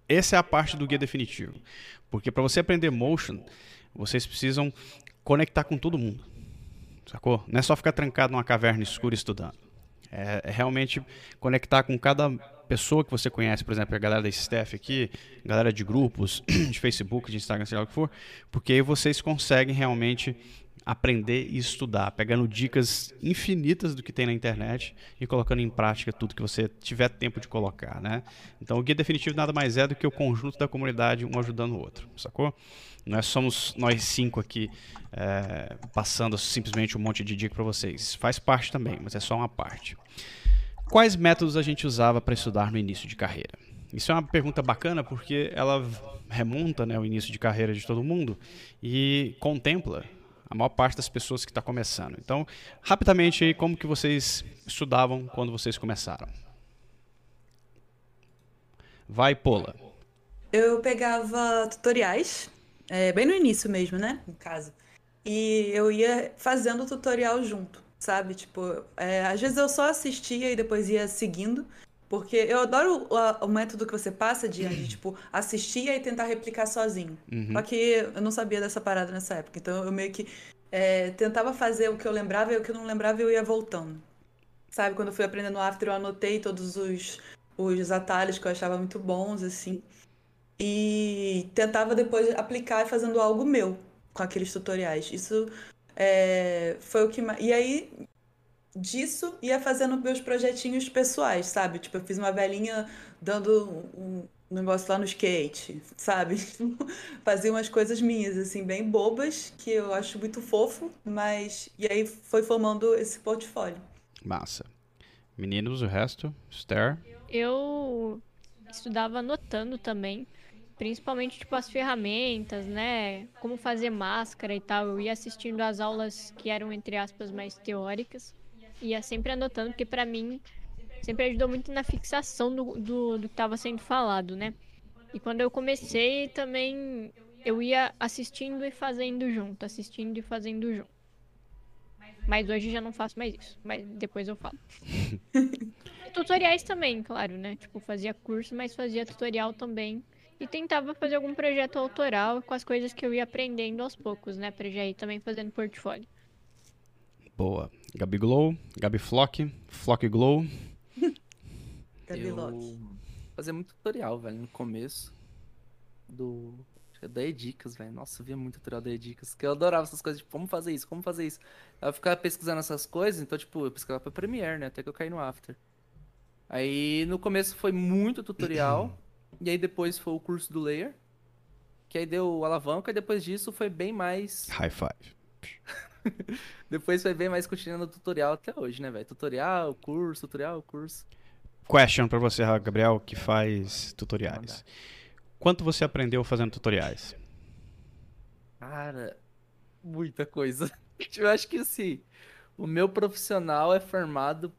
essa é a parte do guia definitivo. Porque para você aprender motion, vocês precisam conectar com todo mundo. Sacou? Não é só ficar trancado numa caverna escura estudando. É, é realmente conectar com cada pessoa que você conhece, por exemplo, a galera da staff aqui, galera de grupos, de Facebook, de Instagram, sei lá o que for, porque aí vocês conseguem realmente aprender e estudar, pegando dicas infinitas do que tem na internet e colocando em prática tudo que você tiver tempo de colocar, né? Então o guia definitivo nada mais é do que o conjunto da comunidade um ajudando o outro, sacou? Nós somos nós cinco aqui é, passando simplesmente um monte de dica para vocês. Faz parte também, mas é só uma parte. Quais métodos a gente usava para estudar no início de carreira? Isso é uma pergunta bacana porque ela remonta né, o início de carreira de todo mundo e contempla a maior parte das pessoas que está começando. Então, rapidamente aí, como que vocês estudavam quando vocês começaram? Vai, Pola. eu pegava tutoriais, é, bem no início mesmo, né? No caso. E eu ia fazendo o tutorial junto, sabe? Tipo, é, às vezes eu só assistia e depois ia seguindo. Porque eu adoro o, o método que você passa de, de, tipo, assistir e tentar replicar sozinho. Uhum. Só que eu não sabia dessa parada nessa época. Então eu meio que é, tentava fazer o que eu lembrava e o que eu não lembrava eu ia voltando. Sabe, quando eu fui aprendendo After, eu anotei todos os, os atalhos que eu achava muito bons, assim. E tentava depois aplicar fazendo algo meu com aqueles tutoriais. Isso é, foi o que. E aí disso ia fazendo meus projetinhos pessoais, sabe? Tipo, eu fiz uma velhinha dando um negócio lá no skate, sabe? Fazia umas coisas minhas, assim, bem bobas, que eu acho muito fofo, mas. E aí foi formando esse portfólio. Massa. Meninos, o resto? Esther? Eu estudava anotando também, principalmente tipo as ferramentas, né? Como fazer máscara e tal. Eu ia assistindo as aulas que eram entre aspas mais teóricas, ia sempre anotando porque para mim sempre ajudou muito na fixação do, do, do que estava sendo falado, né? E quando eu comecei também eu ia assistindo e fazendo junto, assistindo e fazendo junto. Mas hoje já não faço mais isso, mas depois eu falo. tutoriais também, claro, né? Tipo, fazia curso, mas fazia tutorial também. E tentava fazer algum projeto autoral com as coisas que eu ia aprendendo aos poucos, né? Pra já ir também fazendo portfólio. Boa. Gabi Glow, Gabi Flock, Flock Glow. Gabi eu Locke. fazia muito tutorial, velho, no começo do da Edicas, velho. Nossa, eu via muito tutorial da Edicas, que eu adorava essas coisas, tipo, como fazer isso, como fazer isso. Eu ficava pesquisando essas coisas, então, tipo, eu pesquisava pra Premiere, né, até que eu caí no After. Aí, no começo foi muito tutorial, e aí depois foi o curso do Layer, que aí deu alavanca, e depois disso foi bem mais... High five. Depois foi bem mais continuando o tutorial até hoje, né, velho? Tutorial, curso, tutorial, curso. Question pra você, Gabriel, que faz tutoriais. Quanto você aprendeu fazendo tutoriais? Cara, muita coisa. Eu acho que assim, o meu profissional é formado.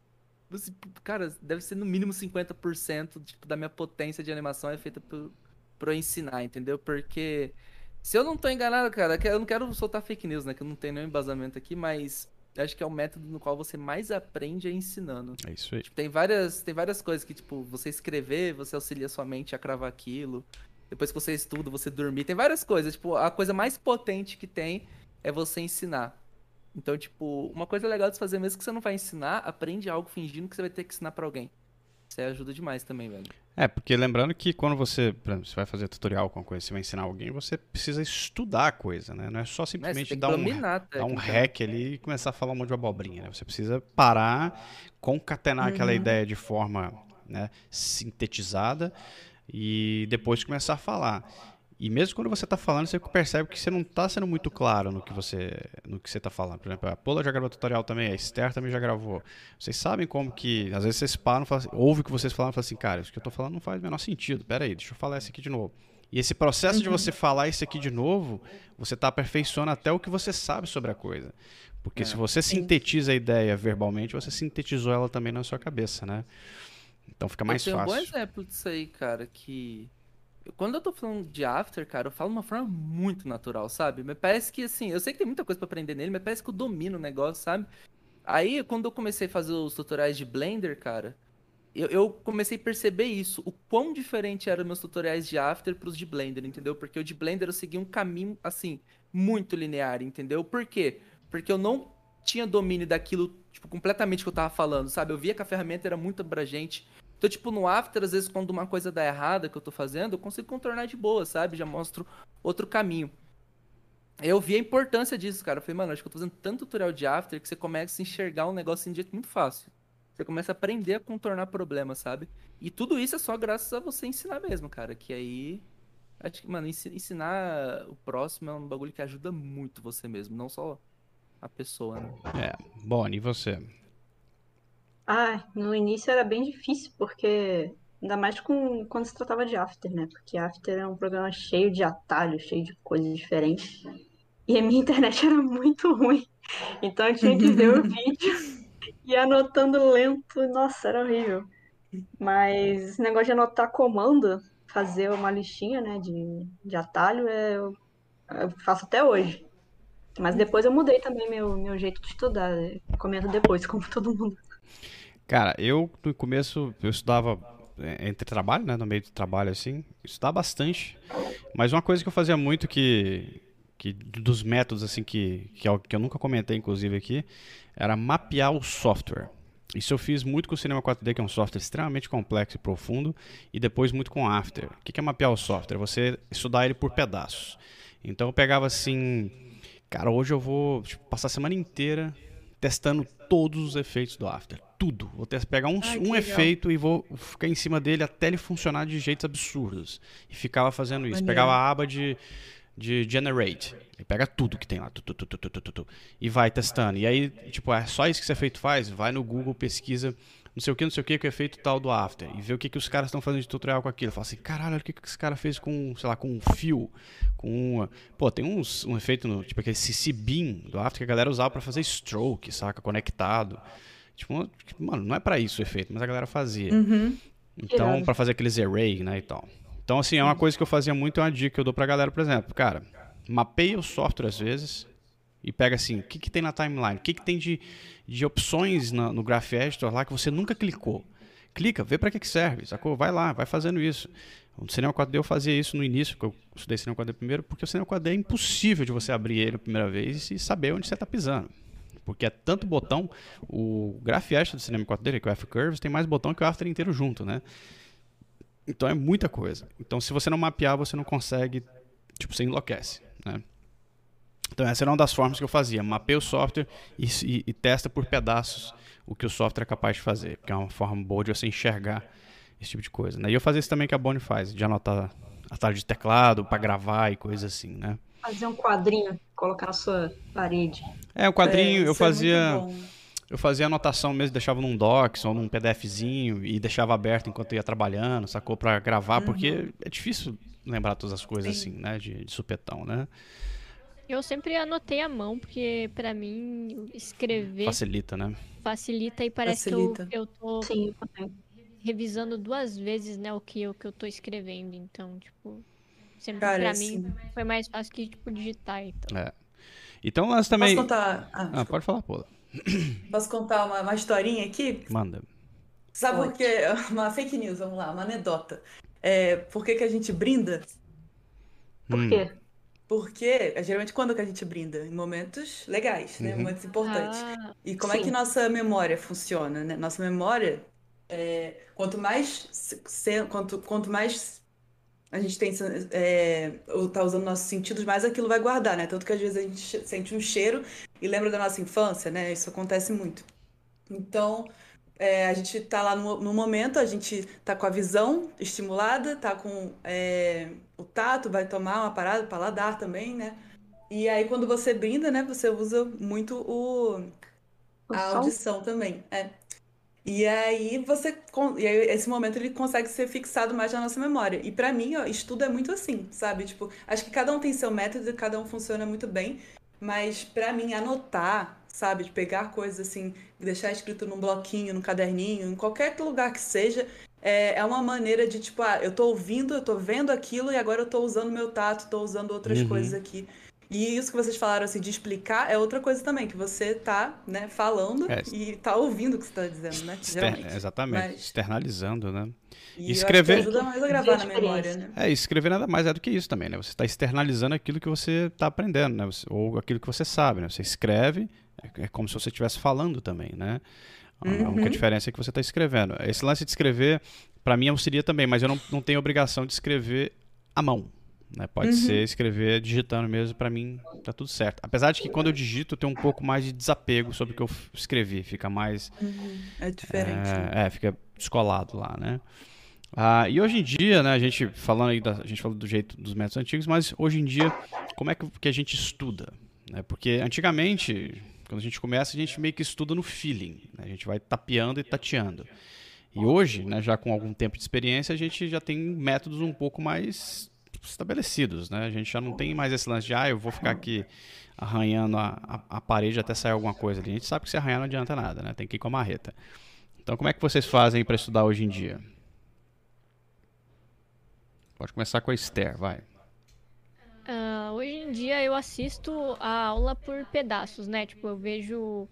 assim, Cara, deve ser no mínimo 50% tipo, da minha potência de animação é feita por, por eu ensinar, entendeu? Porque se eu não tô enganado, cara, eu não quero soltar fake news, né? Que eu não tenho nenhum embasamento aqui, mas acho que é o método no qual você mais aprende é ensinando. É isso aí. Tipo, tem várias, tem várias coisas que, tipo, você escrever, você auxilia sua mente a cravar aquilo. Depois que você estuda, você dormir. Tem várias coisas. Tipo, a coisa mais potente que tem é você ensinar. Então, tipo, uma coisa legal de se fazer mesmo que você não vai ensinar, aprende algo fingindo que você vai ter que ensinar pra alguém. Isso ajuda demais também, velho. É, porque lembrando que quando você, por exemplo, você vai fazer tutorial com coisa, você vai ensinar alguém, você precisa estudar a coisa, né? Não é só simplesmente dar um, a dar um técnica. hack ali e começar a falar um monte de abobrinha, né? Você precisa parar, concatenar aquela ideia de forma né, sintetizada e depois começar a falar. E mesmo quando você está falando, você percebe que você não está sendo muito claro no que você no que você está falando. Por exemplo, a Paula já gravou tutorial também, a Esther também já gravou. Vocês sabem como que, às vezes vocês param, falam assim, ouve o que vocês falam e falam assim, cara, isso que eu estou falando não faz o menor sentido. Pera aí, deixa eu falar isso aqui de novo. E esse processo de você falar isso aqui de novo, você está aperfeiçoando até o que você sabe sobre a coisa. Porque É. se você sintetiza a ideia verbalmente, você sintetizou ela também na sua cabeça, né? Então fica mais eu tenho um bom fácil. exemplo disso aí, cara, que. Quando eu tô falando de After, cara, eu falo de uma forma muito natural, sabe? Mas parece que, assim, eu sei que tem muita coisa pra aprender nele, mas parece que eu domino o negócio, sabe? Aí, quando eu comecei a fazer os tutoriais de Blender, cara, eu, eu comecei a perceber isso, o quão diferente eram meus tutoriais de After pros de Blender, entendeu? Porque o de Blender eu segui um caminho, assim, muito linear, entendeu? Por quê? Porque eu não tinha domínio daquilo, tipo, completamente que eu tava falando, sabe? Eu via que a ferramenta era muito abrangente. Então, tipo, no After, às vezes, quando uma coisa dá errada que eu tô fazendo, eu consigo contornar de boa, sabe? Já mostro outro caminho. Eu vi a importância disso, cara. Eu falei, mano, acho que eu tô fazendo tanto tutorial de After que você começa a enxergar um negócio de jeito muito fácil. Você começa a aprender a contornar problemas, sabe? E tudo isso é só graças a você ensinar mesmo, cara. Que aí. Acho que, mano, ensi- ensinar o próximo é um bagulho que ajuda muito você mesmo, não só a pessoa, né? É. Bonnie, e você? Ah, no início era bem difícil, porque ainda mais com, quando se tratava de After, né? Porque After é um programa cheio de atalhos, cheio de coisas diferentes. E a minha internet era muito ruim. Então eu tinha que ver o vídeo e anotando lento. Nossa, era horrível. Mas esse negócio de anotar comando, fazer uma listinha, né, de, de atalho, é, eu, eu faço até hoje. Mas depois eu mudei também meu, meu jeito de estudar. né? Comento depois, como todo mundo. Cara, eu no começo eu estudava é, entre trabalho, né, no meio do trabalho assim, estudava bastante. Mas uma coisa que eu fazia muito que que dos métodos assim que que eu, que eu nunca comentei inclusive aqui, era mapear o software. Isso eu fiz muito com o Cinema 4D, que é um software extremamente complexo e profundo, e depois muito com After. O que que é mapear o software? Você estudar ele por pedaços. Então eu pegava assim, cara, hoje eu vou tipo, passar a semana inteira testando todos os efeitos do After. Tudo. Vou pegar um, Ai, um efeito e vou ficar em cima dele até ele funcionar de jeitos absurdos. E ficava fazendo isso. Maneiro. Pegava a aba de, de Generate. E pega tudo que tem lá. Tu, tu, tu, tu, tu, tu, tu, tu, e vai testando. E aí, tipo, é só isso que esse efeito faz? Vai no Google, pesquisa não sei o que, não sei o que, que é o efeito tal do After. E vê o que, que os caras estão fazendo de tutorial com aquilo. Fala assim, caralho, olha o que, que esse cara fez com, sei lá, com um fio. Com uma... Pô, tem uns, um efeito, no, tipo aquele CC Beam do After que a galera usava pra fazer stroke, saca? Conectado. Tipo, mano, não é pra isso o efeito, mas a galera fazia. Uhum. Então, pra fazer aqueles array, né, e tal. Então, assim, é uma coisa que eu fazia muito, é uma dica que eu dou pra galera, por exemplo. Cara, mapeia o software às vezes e pega assim, o que, que tem na timeline? O que, que tem de, de opções na- no Graph Editor lá que você nunca clicou? Clica, vê pra que, que serve, sacou? Vai lá, vai fazendo isso. O Cinema 4D eu fazia isso no início, porque eu estudei Cinema 4D primeiro, porque o Cinema 4D é impossível de você abrir ele a primeira vez e saber onde você tá pisando. Porque é tanto botão, o Graph Editor do Cinema 4D, que é o F-Curves, tem mais botão que o After inteiro junto, né? Então é muita coisa. Então se você não mapear, você não consegue, tipo, você enlouquece, né? Então essa era uma das formas que eu fazia, mapeia o software e, e- e testa por pedaços o que o software é capaz de fazer, porque é uma forma boa de você enxergar esse tipo de coisa, né? E eu fazia isso também que a Bonnie faz, de anotar atalho de teclado para gravar e coisa assim, né? Fazer um quadrinho, colocar na sua parede. É, o quadrinho É, eu é fazia bom. eu fazia anotação mesmo, deixava num docs ou num PDFzinho e deixava aberto enquanto eu ia trabalhando, sacou? Pra gravar, porque é difícil lembrar todas as coisas Sim. assim, né? De, de supetão, né? Eu sempre anotei à mão, porque pra mim escrever Facilita, né? facilita e parece Facilita. que eu, eu tô Sim, revisando duas vezes, né, o que eu, que eu tô escrevendo. Então, tipo, sempre Cara, pra assim- mim foi mais fácil que, tipo, digitar. Então. Então, lance também. Posso contar? Ah, Ah, pode falar, pô. Posso contar uma, uma historinha aqui? Manda. Sabe por quê? Uma fake news, vamos lá, uma anedota. É, por que que a gente brinda? Por Hum. quê? Porque, é, geralmente, quando que a gente brinda? Em momentos legais, né? Uhum. Momentos importantes. Ah, E como é Sim. que nossa memória funciona, né? Nossa memória, é, quanto mais, se- quanto, quanto mais a gente tem, é, ou tá usando nossos sentidos, mais aquilo vai guardar, né? Tanto que às vezes a gente sente um cheiro e lembra da nossa infância, né? Isso acontece muito. Então, é, a gente tá lá no, no momento, a gente tá com a visão estimulada, tá com é, o tato, vai tomar uma parada, o paladar também, né? E aí, quando você brinda, né, você usa muito o, a audição também, é. E aí você, e aí esse momento ele consegue ser fixado mais na nossa memória. E pra mim, ó, estudo é muito assim, sabe? Tipo, acho que cada um tem seu método e cada um funciona muito bem, mas pra mim anotar, sabe, de pegar coisas assim, deixar escrito num bloquinho, num caderninho, em qualquer lugar que seja, é, é uma maneira de tipo, ah, eu tô ouvindo, eu tô vendo aquilo e agora eu tô usando meu tato, tô usando outras Uhum. coisas aqui. E isso que vocês falaram assim de explicar é outra coisa também, que você tá, né, falando É. e tá ouvindo o que você tá dizendo, né? Exter-. Exatamente, Mas- externalizando, né? E escrever- ajuda mais a gravar na memória, né? É, escrever nada mais é do que isso também, né? Você está externalizando aquilo que você está aprendendo, né? Ou aquilo que você sabe, né? Você escreve, é é como se você estivesse falando também, né? A a única Uhum. diferença é que você está escrevendo. Esse lance de escrever, para mim, auxilia também, mas eu não, não tenho obrigação de escrever à mão. Né? Pode Uhum. ser escrever digitando mesmo, para mim tá tudo certo. Apesar de que quando eu digito, eu tenho um pouco mais de desapego sobre o que eu escrevi, fica mais É diferente. né? é, é, fica descolado lá, né? Ah, e hoje em dia, né, a gente falando aí, da, a gente falou do jeito dos métodos antigos, mas hoje em dia, como é que, que a gente estuda? Né? Porque antigamente, quando a gente começa, a gente meio que estuda no feeling, né? a gente vai tapeando e tateando. E hoje, né, já com algum tempo de experiência, a gente já tem métodos um pouco mais estabelecidos, né? A gente já não tem mais esse lance de, ah, eu vou ficar aqui arranhando a, a, a parede até sair alguma coisa ali. A gente sabe que se arranhar não adianta nada, né? Tem que ir com a marreta. Então, como é que vocês fazem para estudar hoje em dia? Pode começar com a Esther, vai. Ah, hoje em dia eu assisto a aula por pedaços, né? Tipo, eu vejo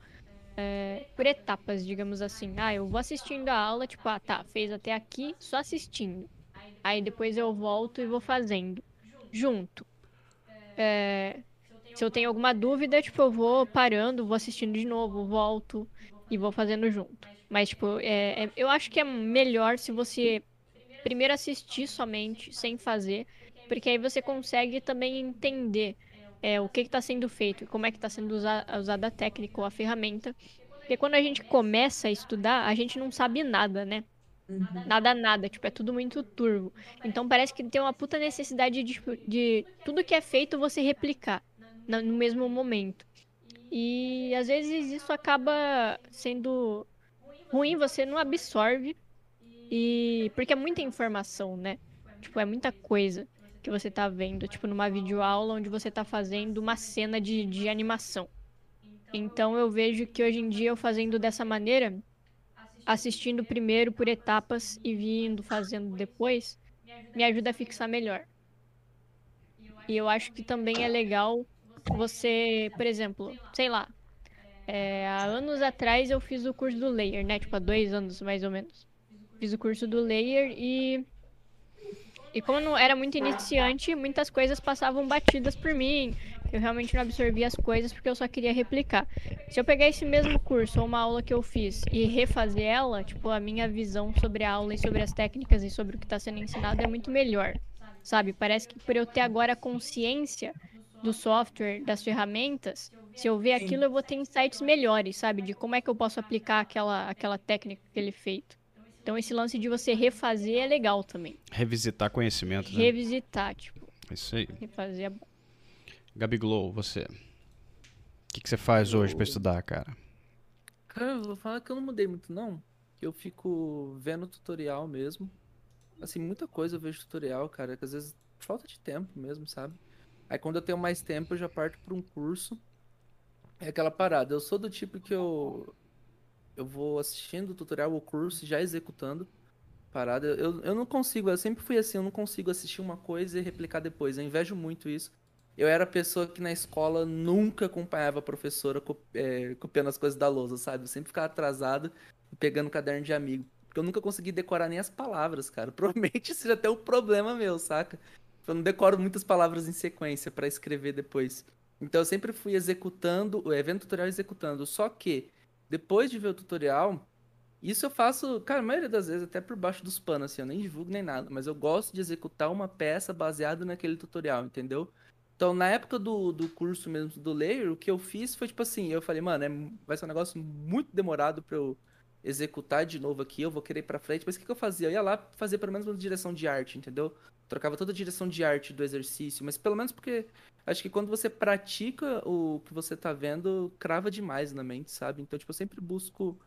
é, por etapas, digamos assim. Ah, eu vou assistindo a aula, tipo, ah, tá, fez até aqui, só assistindo. Aí depois eu volto e vou fazendo. Junto. É, se eu tenho alguma dúvida, tipo, eu vou parando, vou assistindo de novo, volto e vou fazendo junto. Mas, tipo, é, é- eu acho que é melhor se você primeiro assistir somente, sem fazer, porque aí você consegue também entender é, o que está sendo feito, como é que está sendo usa, usada a técnica ou a ferramenta. Porque quando a gente começa a estudar, a gente não sabe nada, né? Uhum. Nada, nada. Tipo, é tudo muito turvo. Então parece que tem uma puta necessidade de, tipo, de tudo que é feito você replicar no mesmo momento. E às vezes isso acaba sendo ruim, você não absorve. E porque é muita informação, né? Tipo, é muita coisa que você tá vendo, tipo, numa videoaula onde você tá fazendo uma cena de, de animação. Então eu vejo que hoje em dia eu fazendo dessa maneira, assistindo primeiro por etapas e vindo fazendo depois, me ajuda a fixar melhor. E eu acho que também é legal você, por exemplo, sei lá, é, há anos atrás eu fiz o curso do Layer, né? Tipo, há dois anos mais ou menos. Fiz o curso do Layer e. E como eu não era muito iniciante, muitas coisas passavam batidas por mim. Eu realmente não absorvia as coisas porque eu só queria replicar. Se eu pegar esse mesmo curso ou uma aula que eu fiz e refazer ela, tipo, a minha visão sobre a aula e sobre as técnicas e sobre o que está sendo ensinado é muito melhor. Sabe? Parece que por eu ter agora consciência do software, das ferramentas, se eu ver aquilo, eu vou ter insights melhores, sabe? De como é que eu posso aplicar aquela, aquela técnica, aquele feito. Então, esse lance de você refazer é legal também. Revisitar conhecimento, né? Revisitar, tipo. Isso aí. Refazer é bom. Gabi Glow, você. O que, que você faz hoje pra estudar, cara? Cara, eu vou falar que eu não mudei muito, não. Eu fico vendo tutorial mesmo. Assim, muita coisa eu vejo tutorial, cara, que às vezes falta de tempo mesmo, sabe? Aí quando eu tenho mais tempo, eu já parto para um curso. É aquela parada. Eu sou do tipo que eu eu vou assistindo o tutorial, o curso, já executando parada. Eu, eu não consigo, eu sempre fui assim, eu não consigo assistir uma coisa e replicar depois. Eu invejo muito isso. Eu era a pessoa que na escola nunca acompanhava a professora é, copiando as coisas da lousa, sabe? Eu sempre ficava atrasado pegando caderno de amigo. Porque eu nunca consegui decorar nem as palavras, cara. Provavelmente seja até um problema meu, saca? Eu não decoro muitas palavras em sequência para escrever depois. Então eu sempre fui executando, vendo tutorial executando. Só que, depois de ver o tutorial, isso eu faço, cara, a maioria das vezes até por baixo dos panos, assim, eu nem divulgo nem nada, mas eu gosto de executar uma peça baseada naquele tutorial, entendeu? Então, na época do, do curso mesmo do Layer, o que eu fiz foi tipo assim, eu falei, mano, é, vai ser um negócio muito demorado pra eu executar de novo aqui, eu vou querer ir pra frente, mas o que, que eu fazia? Eu ia lá fazer pelo menos uma direção de arte, entendeu? Trocava toda a direção de arte do exercício, mas pelo menos porque acho que quando você pratica o que você tá vendo, crava demais na mente, sabe? Então, tipo, eu sempre busco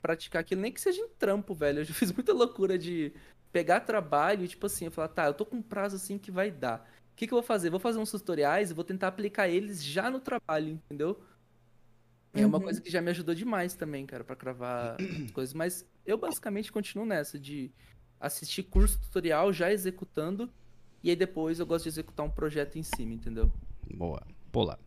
praticar aquilo, nem que seja em trampo, velho. Eu já fiz muita loucura de pegar trabalho e, tipo assim, eu falar, tá, eu tô com um prazo assim que vai dar. O que, que eu vou fazer? Vou fazer uns tutoriais e vou tentar aplicar eles já no trabalho, entendeu? É uma coisa uhum. que já me ajudou demais também, cara, para cravar as coisas. Mas eu basicamente continuo nessa de assistir curso tutorial já executando e aí depois eu gosto de executar um projeto em cima, entendeu? Boa. Pula.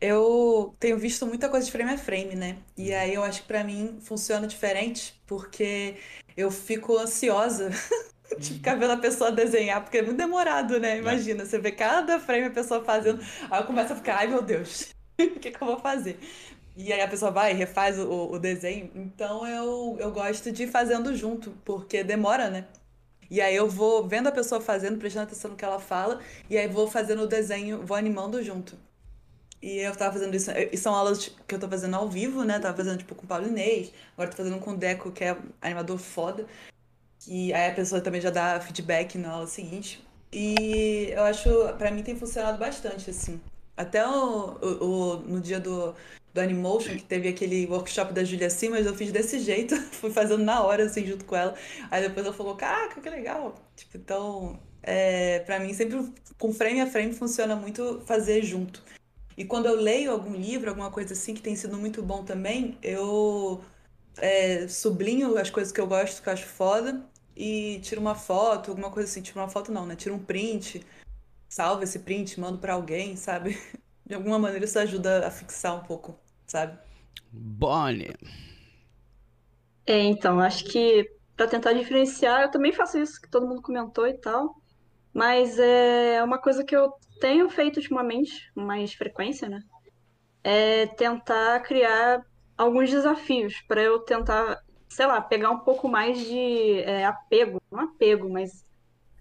Eu tenho visto muita coisa de frame a frame, né? E aí eu acho que pra mim funciona diferente, porque eu fico ansiosa de ficar vendo a pessoa desenhar, porque é muito demorado, né? Imagina, você vê cada frame a pessoa fazendo, aí eu começo a ficar, ai meu Deus, o que, que eu vou fazer? E aí a pessoa vai e refaz o, o desenho. Então eu, eu gosto de ir fazendo junto, porque demora, né? E aí eu vou vendo a pessoa fazendo, prestando atenção no que ela fala, e aí vou fazendo o desenho, vou animando junto. E eu tava fazendo isso, e são aulas que eu tô fazendo ao vivo, né? Tava fazendo tipo com o Paulo Inês, agora tô fazendo com o Deco, que é animador foda. E aí a pessoa também já dá feedback na aula seguinte. E eu acho, para mim tem funcionado bastante, assim. Até o, o, o, no dia do, do Animation, que teve aquele workshop da Julia Simas, eu fiz desse jeito, fui fazendo na hora, assim, junto com ela. Aí depois ela falou, caraca, que legal. Tipo, então, é, pra mim, sempre com frame a frame funciona muito fazer junto. E quando eu leio algum livro, alguma coisa assim, que tem sido muito bom também, eu é, sublinho as coisas que eu gosto, que eu acho foda, e tiro uma foto, alguma coisa assim. Tiro uma foto não, né? Tiro um print salvo esse print, mando para alguém, sabe? De alguma maneira isso ajuda a fixar um pouco, sabe? Bonnie. É, então, acho que para tentar diferenciar, eu também faço isso que todo mundo comentou e tal, mas é uma coisa que eu tenho feito ultimamente, com mais frequência, né? É tentar criar alguns desafios para eu tentar, sei lá, pegar um pouco mais de é, apego, não apego, mas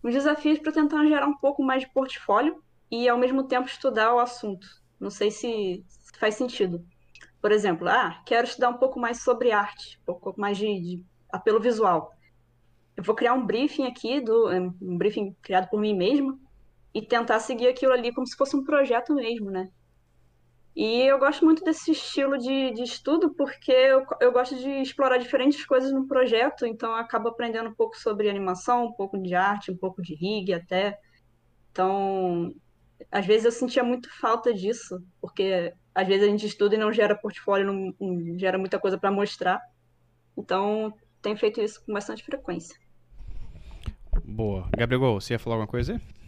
uns desafios para tentar gerar um pouco mais de portfólio e ao mesmo tempo estudar o assunto. Não sei se faz sentido. Por exemplo, ah, quero estudar um pouco mais sobre arte, um pouco mais de, de apelo visual. Eu vou criar um briefing aqui, do, um briefing criado por mim mesma, e tentar seguir aquilo ali como se fosse um projeto mesmo, né? E eu gosto muito desse estilo de, de estudo porque eu, eu gosto de explorar diferentes coisas no projeto, então acabo aprendendo um pouco sobre animação, um pouco de arte, um pouco de rig até. Então, às vezes eu sentia muito falta disso, porque às vezes a gente estuda e não gera portfólio, não, não gera muita coisa para mostrar. Então, tenho feito isso com bastante frequência. Boa. Gabriel, você ia falar alguma coisa aí?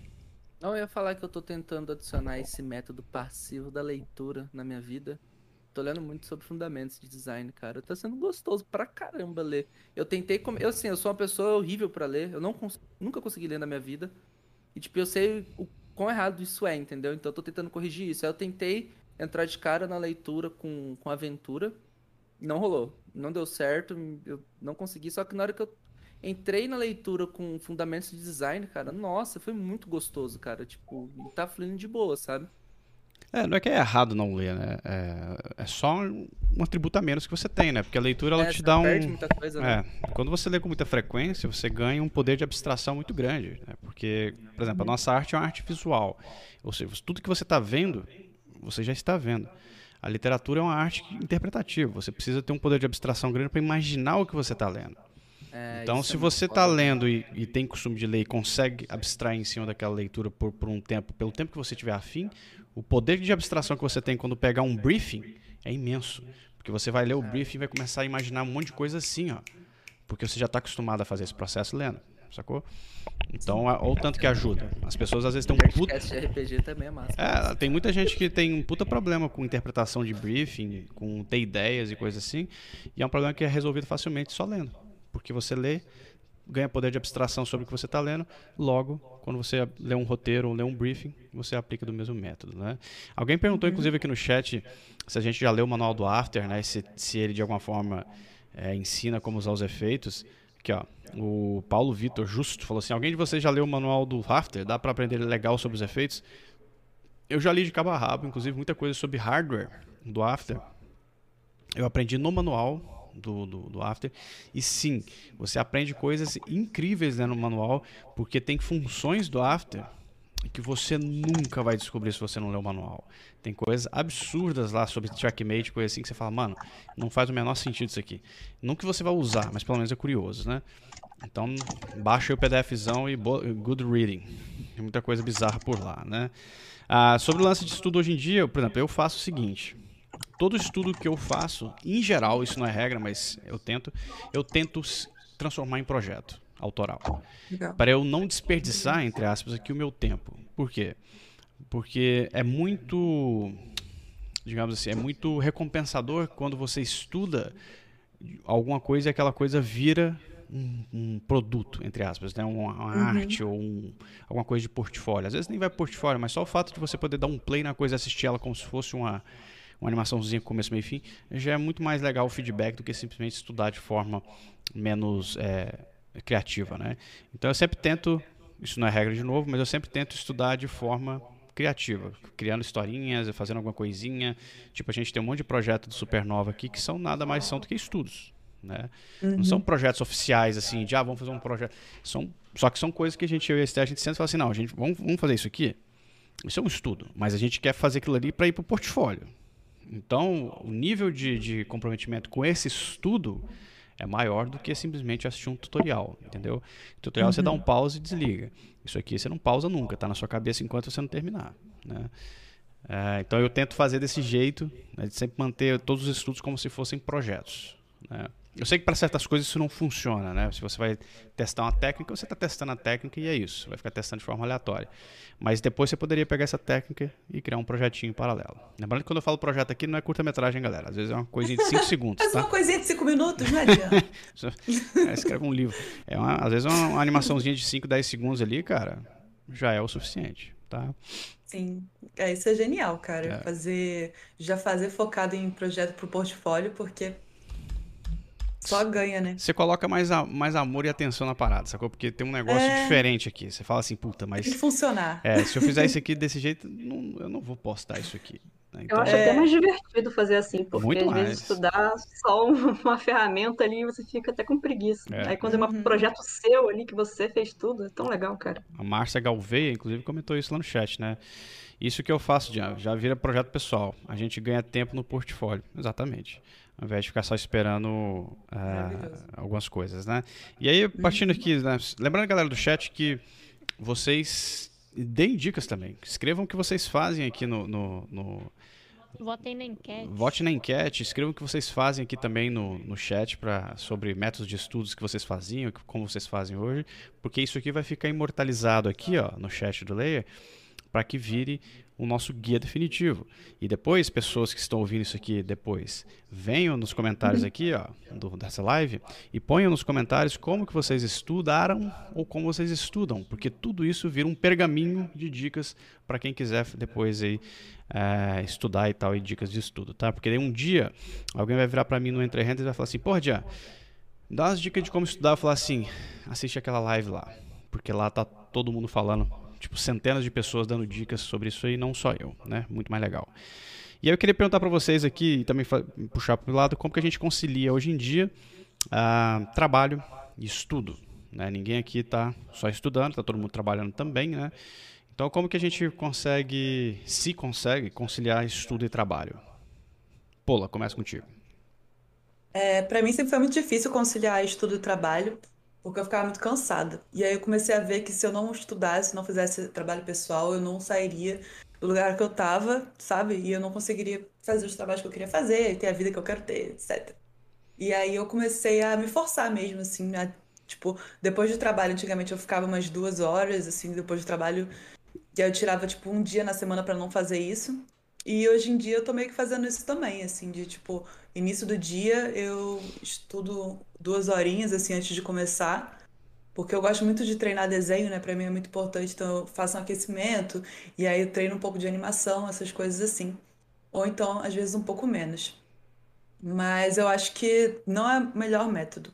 Não, eu ia falar que eu tô tentando adicionar esse método passivo da leitura na minha vida. Tô lendo muito sobre fundamentos de design, cara. Tá sendo gostoso pra caramba ler. Eu tentei. Com... Eu, assim, eu sou uma pessoa horrível para ler. Eu não cons... nunca consegui ler na minha vida. E, tipo, eu sei o quão errado isso é, entendeu? Então eu tô tentando corrigir isso. Aí eu tentei entrar de cara na leitura com, com aventura. Não rolou. Não deu certo. Eu não consegui. Só que na hora que eu entrei na leitura com fundamentos de design, cara, nossa, foi muito gostoso, cara. Tipo, tá fluindo de boa, sabe? É, não é que é errado não ler, né? É, é só um atributo a menos que você tem, né? Porque a leitura ela É, te dá um. coisa, né? É, quando você lê com muita frequência, você ganha um poder de abstração muito grande. Né? Porque, por exemplo, a nossa arte é uma arte visual. Ou seja, tudo que você está vendo, você já está vendo. A literatura é uma arte interpretativa. Você precisa ter um poder de abstração grande para imaginar o que você está lendo. É, Então, se é você está lendo e, e tem costume de ler e consegue abstrair em cima daquela leitura por, por um tempo, pelo tempo que você tiver afim, o poder de abstração que você tem quando pegar um briefing é imenso. Porque você vai ler o briefing e vai começar a imaginar um monte de coisa assim, ó. Porque você já está acostumado a fazer esse processo lendo, sacou? Então, a- olha o tanto que ajuda. As pessoas às vezes têm um puta... RPG também é massa. É, tem muita gente que tem um puta problema com interpretação de briefing, com ter ideias e coisas assim, e é um problema que é resolvido facilmente só lendo. Porque você lê, ganha poder de abstração sobre o que você está lendo, logo, quando você lê um roteiro ou lê um briefing, você aplica do mesmo método, né? Alguém perguntou, inclusive, aqui no chat, se a gente já leu o manual do After, né? Se, se ele, de alguma forma, é, ensina como usar os efeitos. Aqui, ó. O Paulo Vitor Justo falou assim: alguém de vocês já leu o manual do After? Dá para aprender legal sobre os efeitos? Eu já li de cabo a rabo, inclusive muita coisa sobre hardware do After. Eu aprendi no manual do, do, do After. E sim, você aprende coisas incríveis né, no manual, porque tem funções do After que você nunca vai descobrir se você não ler o manual. Tem coisas absurdas lá sobre trackmate, coisa assim que você fala, mano, não faz o menor sentido isso aqui. Não que você vai usar, mas pelo menos é curioso, né? Então, baixa o PDFzão e good reading. Tem muita coisa bizarra por lá, né? Ah, sobre o lance de estudo hoje em dia, por exemplo, eu faço o seguinte. Todo estudo que eu faço, em geral, isso não é regra, mas eu tento, eu tento transformar em projeto autoral Legal. para eu não desperdiçar, entre aspas, aqui o meu tempo. Por quê? Porque é muito, digamos assim, é muito recompensador quando você estuda alguma coisa e aquela coisa vira um, um produto, entre aspas, né? uma, uma arte ou um- alguma coisa de portfólio. Às vezes nem vai portfólio, mas só o fato de você poder dar um play na coisa e assistir ela como se fosse uma, uma animaçãozinha com começo, meio e fim, já é muito mais legal o feedback do que simplesmente estudar de forma menos é, criativa, né? Então eu sempre tento, isso não é regra de novo, mas eu sempre tento estudar de forma criativa, criando historinhas, fazendo alguma coisinha. Tipo, a gente tem um monte de projeto do Supernova aqui que são nada mais são do que estudos, né? Não são projetos oficiais assim, de ah, vamos fazer um projeto. São, só que são coisas que a gente eu e a Esther, a gente senta e fala assim, não, gente, vamos, vamos fazer isso aqui. Isso é um estudo, mas a gente quer fazer aquilo ali para ir para o portfólio. Então, o nível de, de comprometimento com esse estudo é maior do que simplesmente assistir um tutorial, entendeu? Tutorial você dá um pause e desliga. Isso aqui você não pausa nunca, tá na sua cabeça enquanto você não terminar, né? É, então eu tento fazer desse jeito, né, de sempre manter todos os estudos como se fossem projetos. né? Eu sei que para certas coisas isso não funciona, né? Se você vai testar uma técnica, você está testando a técnica e é isso. Vai ficar testando de forma aleatória. Mas depois você poderia pegar essa técnica e criar um projetinho paralelo. Lembrando que quando eu falo projeto aqui, não é curta-metragem, galera. Às vezes é uma coisinha de 5 segundos, Faz tá? uma coisinha de cinco minutos, não adianta. É, escreve um livro. É uma- às vezes uma, uma animaçãozinha de 5, 10 segundos ali, cara, já é o suficiente, tá? Sim, é, isso é genial, cara. É. Fazer, já fazer focado em projeto pro portfólio, porque só ganha, né? Você coloca mais, a- mais amor e atenção na parada, sacou? Porque tem um negócio É. diferente aqui. Você fala assim, puta, Tem que mas. funcionar. É, se eu fizer isso aqui desse jeito, não- eu não vou postar isso aqui. né? Eu Então, acho É. até mais divertido fazer assim, porque Muito às mais. vezes estudar só um- uma ferramenta ali você fica até com preguiça. É. Aí quando é Uhum. um projeto seu ali que você fez tudo, é tão legal, cara. A Márcia Galveia, inclusive, comentou isso lá no chat, né? Isso que eu faço, já, já vira projeto pessoal. A gente ganha tempo no portfólio. Exatamente. Ao invés de ficar só esperando Maravilhoso. algumas coisas, né? E aí, partindo aqui, né? Lembrando, galera do chat, que vocês deem dicas também. Escrevam o que vocês fazem aqui no- no- no, Votem na enquete. Vote na enquete, escrevam o que vocês fazem aqui também no, no chat pra, sobre métodos de estudos que vocês faziam, que- como vocês fazem hoje, porque isso aqui vai ficar imortalizado aqui ó, no chat do Layer para que vire o nosso guia definitivo. E depois, pessoas que estão ouvindo isso aqui depois, venham nos comentários aqui ó, do- dessa live e ponham nos comentários como que vocês estudaram ou como vocês estudam, porque tudo isso vira um pergaminho de dicas para quem quiser depois aí é, estudar e tal, e dicas de estudo, tá? Porque daí um dia alguém vai virar para mim no Entre Rentes e vai falar assim, porra, Dia, dá umas dicas de como estudar. Eu falar assim, assiste aquela live lá, porque lá tá todo mundo falando, tipo, centenas de pessoas dando dicas sobre isso aí, não só eu, né? Muito mais legal. E aí eu queria perguntar para vocês aqui, e também puxar para o lado, como que a gente concilia hoje em dia ah, trabalho e estudo, né? Ninguém aqui tá só estudando, tá todo mundo trabalhando também, né? Então, como que a gente consegue, se consegue, conciliar estudo e trabalho? Pola, começa contigo. É, para mim sempre foi muito difícil conciliar estudo e trabalho, porque eu ficava muito cansada. E aí eu comecei a ver que se eu não estudasse, não fizesse trabalho pessoal, eu não sairia do lugar que eu tava, sabe? E eu não conseguiria fazer os trabalhos que eu queria fazer, ter a vida que eu quero ter, etc. E aí eu comecei a me forçar mesmo, assim, a, tipo, depois do trabalho, antigamente eu ficava umas duas horas, assim, depois do trabalho, e aí eu tirava, tipo, um dia na semana pra não fazer isso. E hoje em dia eu tô meio que fazendo isso também, assim, de tipo, início do dia eu estudo duas horinhas, assim, antes de começar, porque eu gosto muito de treinar desenho, né? Pra mim é muito importante, então eu faço um aquecimento, e aí eu treino um pouco de animação, essas coisas assim. Ou então, às vezes, um pouco menos. Mas eu acho que não é o melhor método.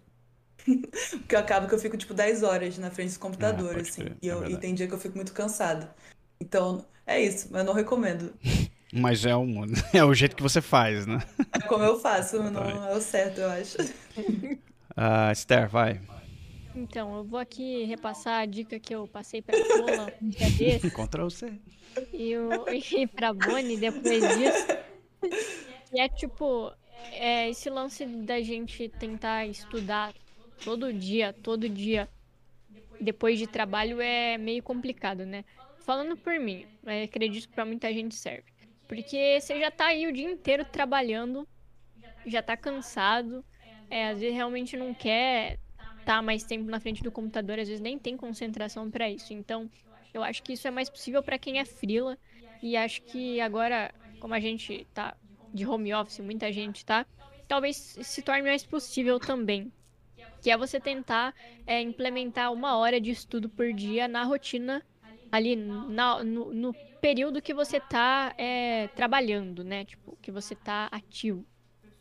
Porque eu acabo que eu fico, tipo, 10 horas na frente do computador, pode assim, crer, e, é eu, e verdade. tem dia que eu fico muito cansada. Então, é isso, mas eu não recomendo. Mas é, um, é o jeito que você faz, né? É como eu faço, não é o certo, eu acho. Ah, Esther, vai. Então, eu vou aqui repassar a dica que eu passei pra Pola um dia desse Ctrl C. e, o, e pra Bonnie depois disso. E é tipo, é, esse lance da gente tentar estudar todo dia, todo dia, depois de trabalho é meio complicado, né? Falando por mim, acredito que pra muita gente serve. Porque você já tá aí o dia inteiro trabalhando, já tá cansado, é, às vezes realmente não quer estar mais tempo na frente do computador, às vezes nem tem concentração pra isso. Então, eu acho que isso é mais possível pra quem é frila e acho que agora, como a gente tá de home office, muita gente tá, talvez se torne mais possível também. Que é você tentar é, implementar uma hora de estudo por dia na rotina, ali na- no, no período que você tá é, trabalhando, né? Tipo, que você tá ativo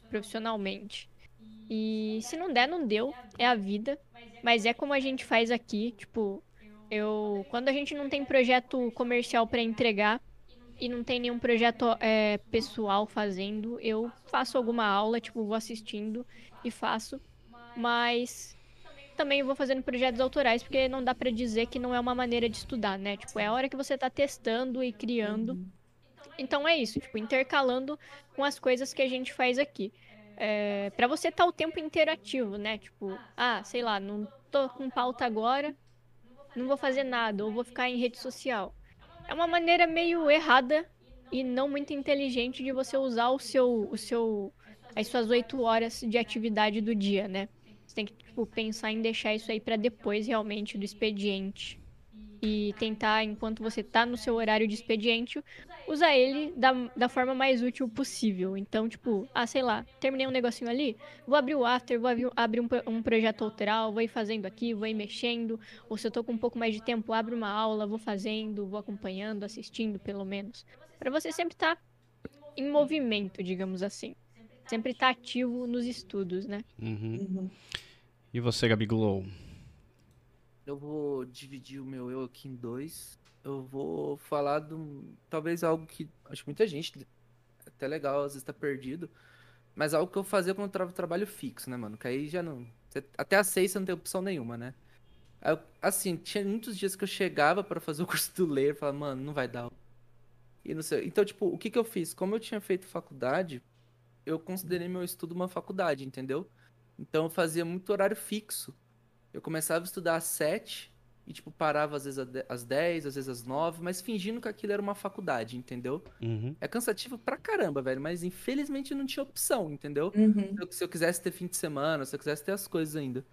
profissionalmente. E se não der, não deu, é a vida. Mas é como a gente faz aqui, tipo, eu. Quando a gente não tem projeto comercial pra entregar e não tem nenhum projeto é, pessoal fazendo, eu faço alguma aula, tipo, vou assistindo e faço. Mas também vou fazendo projetos autorais, porque não dá pra dizer que não é uma maneira de estudar, né? Tipo, é a hora que você tá testando e criando. Então é isso, tipo, intercalando com as coisas que a gente faz aqui. É, para você estar o tempo inteiro ativo, né? Tipo, ah, sei lá, não tô com pauta agora, não vou fazer nada, ou vou ficar em rede social. É uma maneira meio errada e não muito inteligente de você usar o seu, o seu, as suas oito horas de atividade do dia, né? Você tem que tipo, pensar em deixar isso aí para depois realmente do expediente e tentar, enquanto você tá no seu horário de expediente, usar ele da, da forma mais útil possível. Então, tipo, ah, sei lá, terminei um negocinho ali, vou abrir o after, vou abrir, abrir um, um projeto autoral, vou ir fazendo aqui, vou ir mexendo. Ou se eu tô com um pouco mais de tempo, abro uma aula, vou fazendo, vou acompanhando, assistindo pelo menos. Pra você sempre estar em movimento, digamos assim. sempre estar ativo nos estudos, né? Uhum. Uhum. E você, Gabi? Eu vou dividir o meu eu aqui em dois. Eu vou falar de talvez algo que acho que muita gente, até legal, às vezes tá perdido, mas algo que eu fazia quando eu tra trabalho fixo, né, mano? Que aí já não. até às seis você não tem opção nenhuma, né? Eu- assim, tinha muitos dias que eu chegava pra fazer o curso do ler, falava, mano, não vai dar. E não sei. Então, tipo, o que que eu fiz? Como eu tinha feito faculdade, eu considerei meu estudo uma faculdade, entendeu? Então eu fazia muito horário fixo. Eu começava a estudar às sete e, tipo, parava às vezes às 10, às vezes às 9, mas fingindo que aquilo era uma faculdade, entendeu? Uhum. É cansativo pra caramba, velho, mas infelizmente não tinha opção, entendeu? Uhum. Se eu- Se eu quisesse ter fim de semana, se eu quisesse ter as coisas ainda.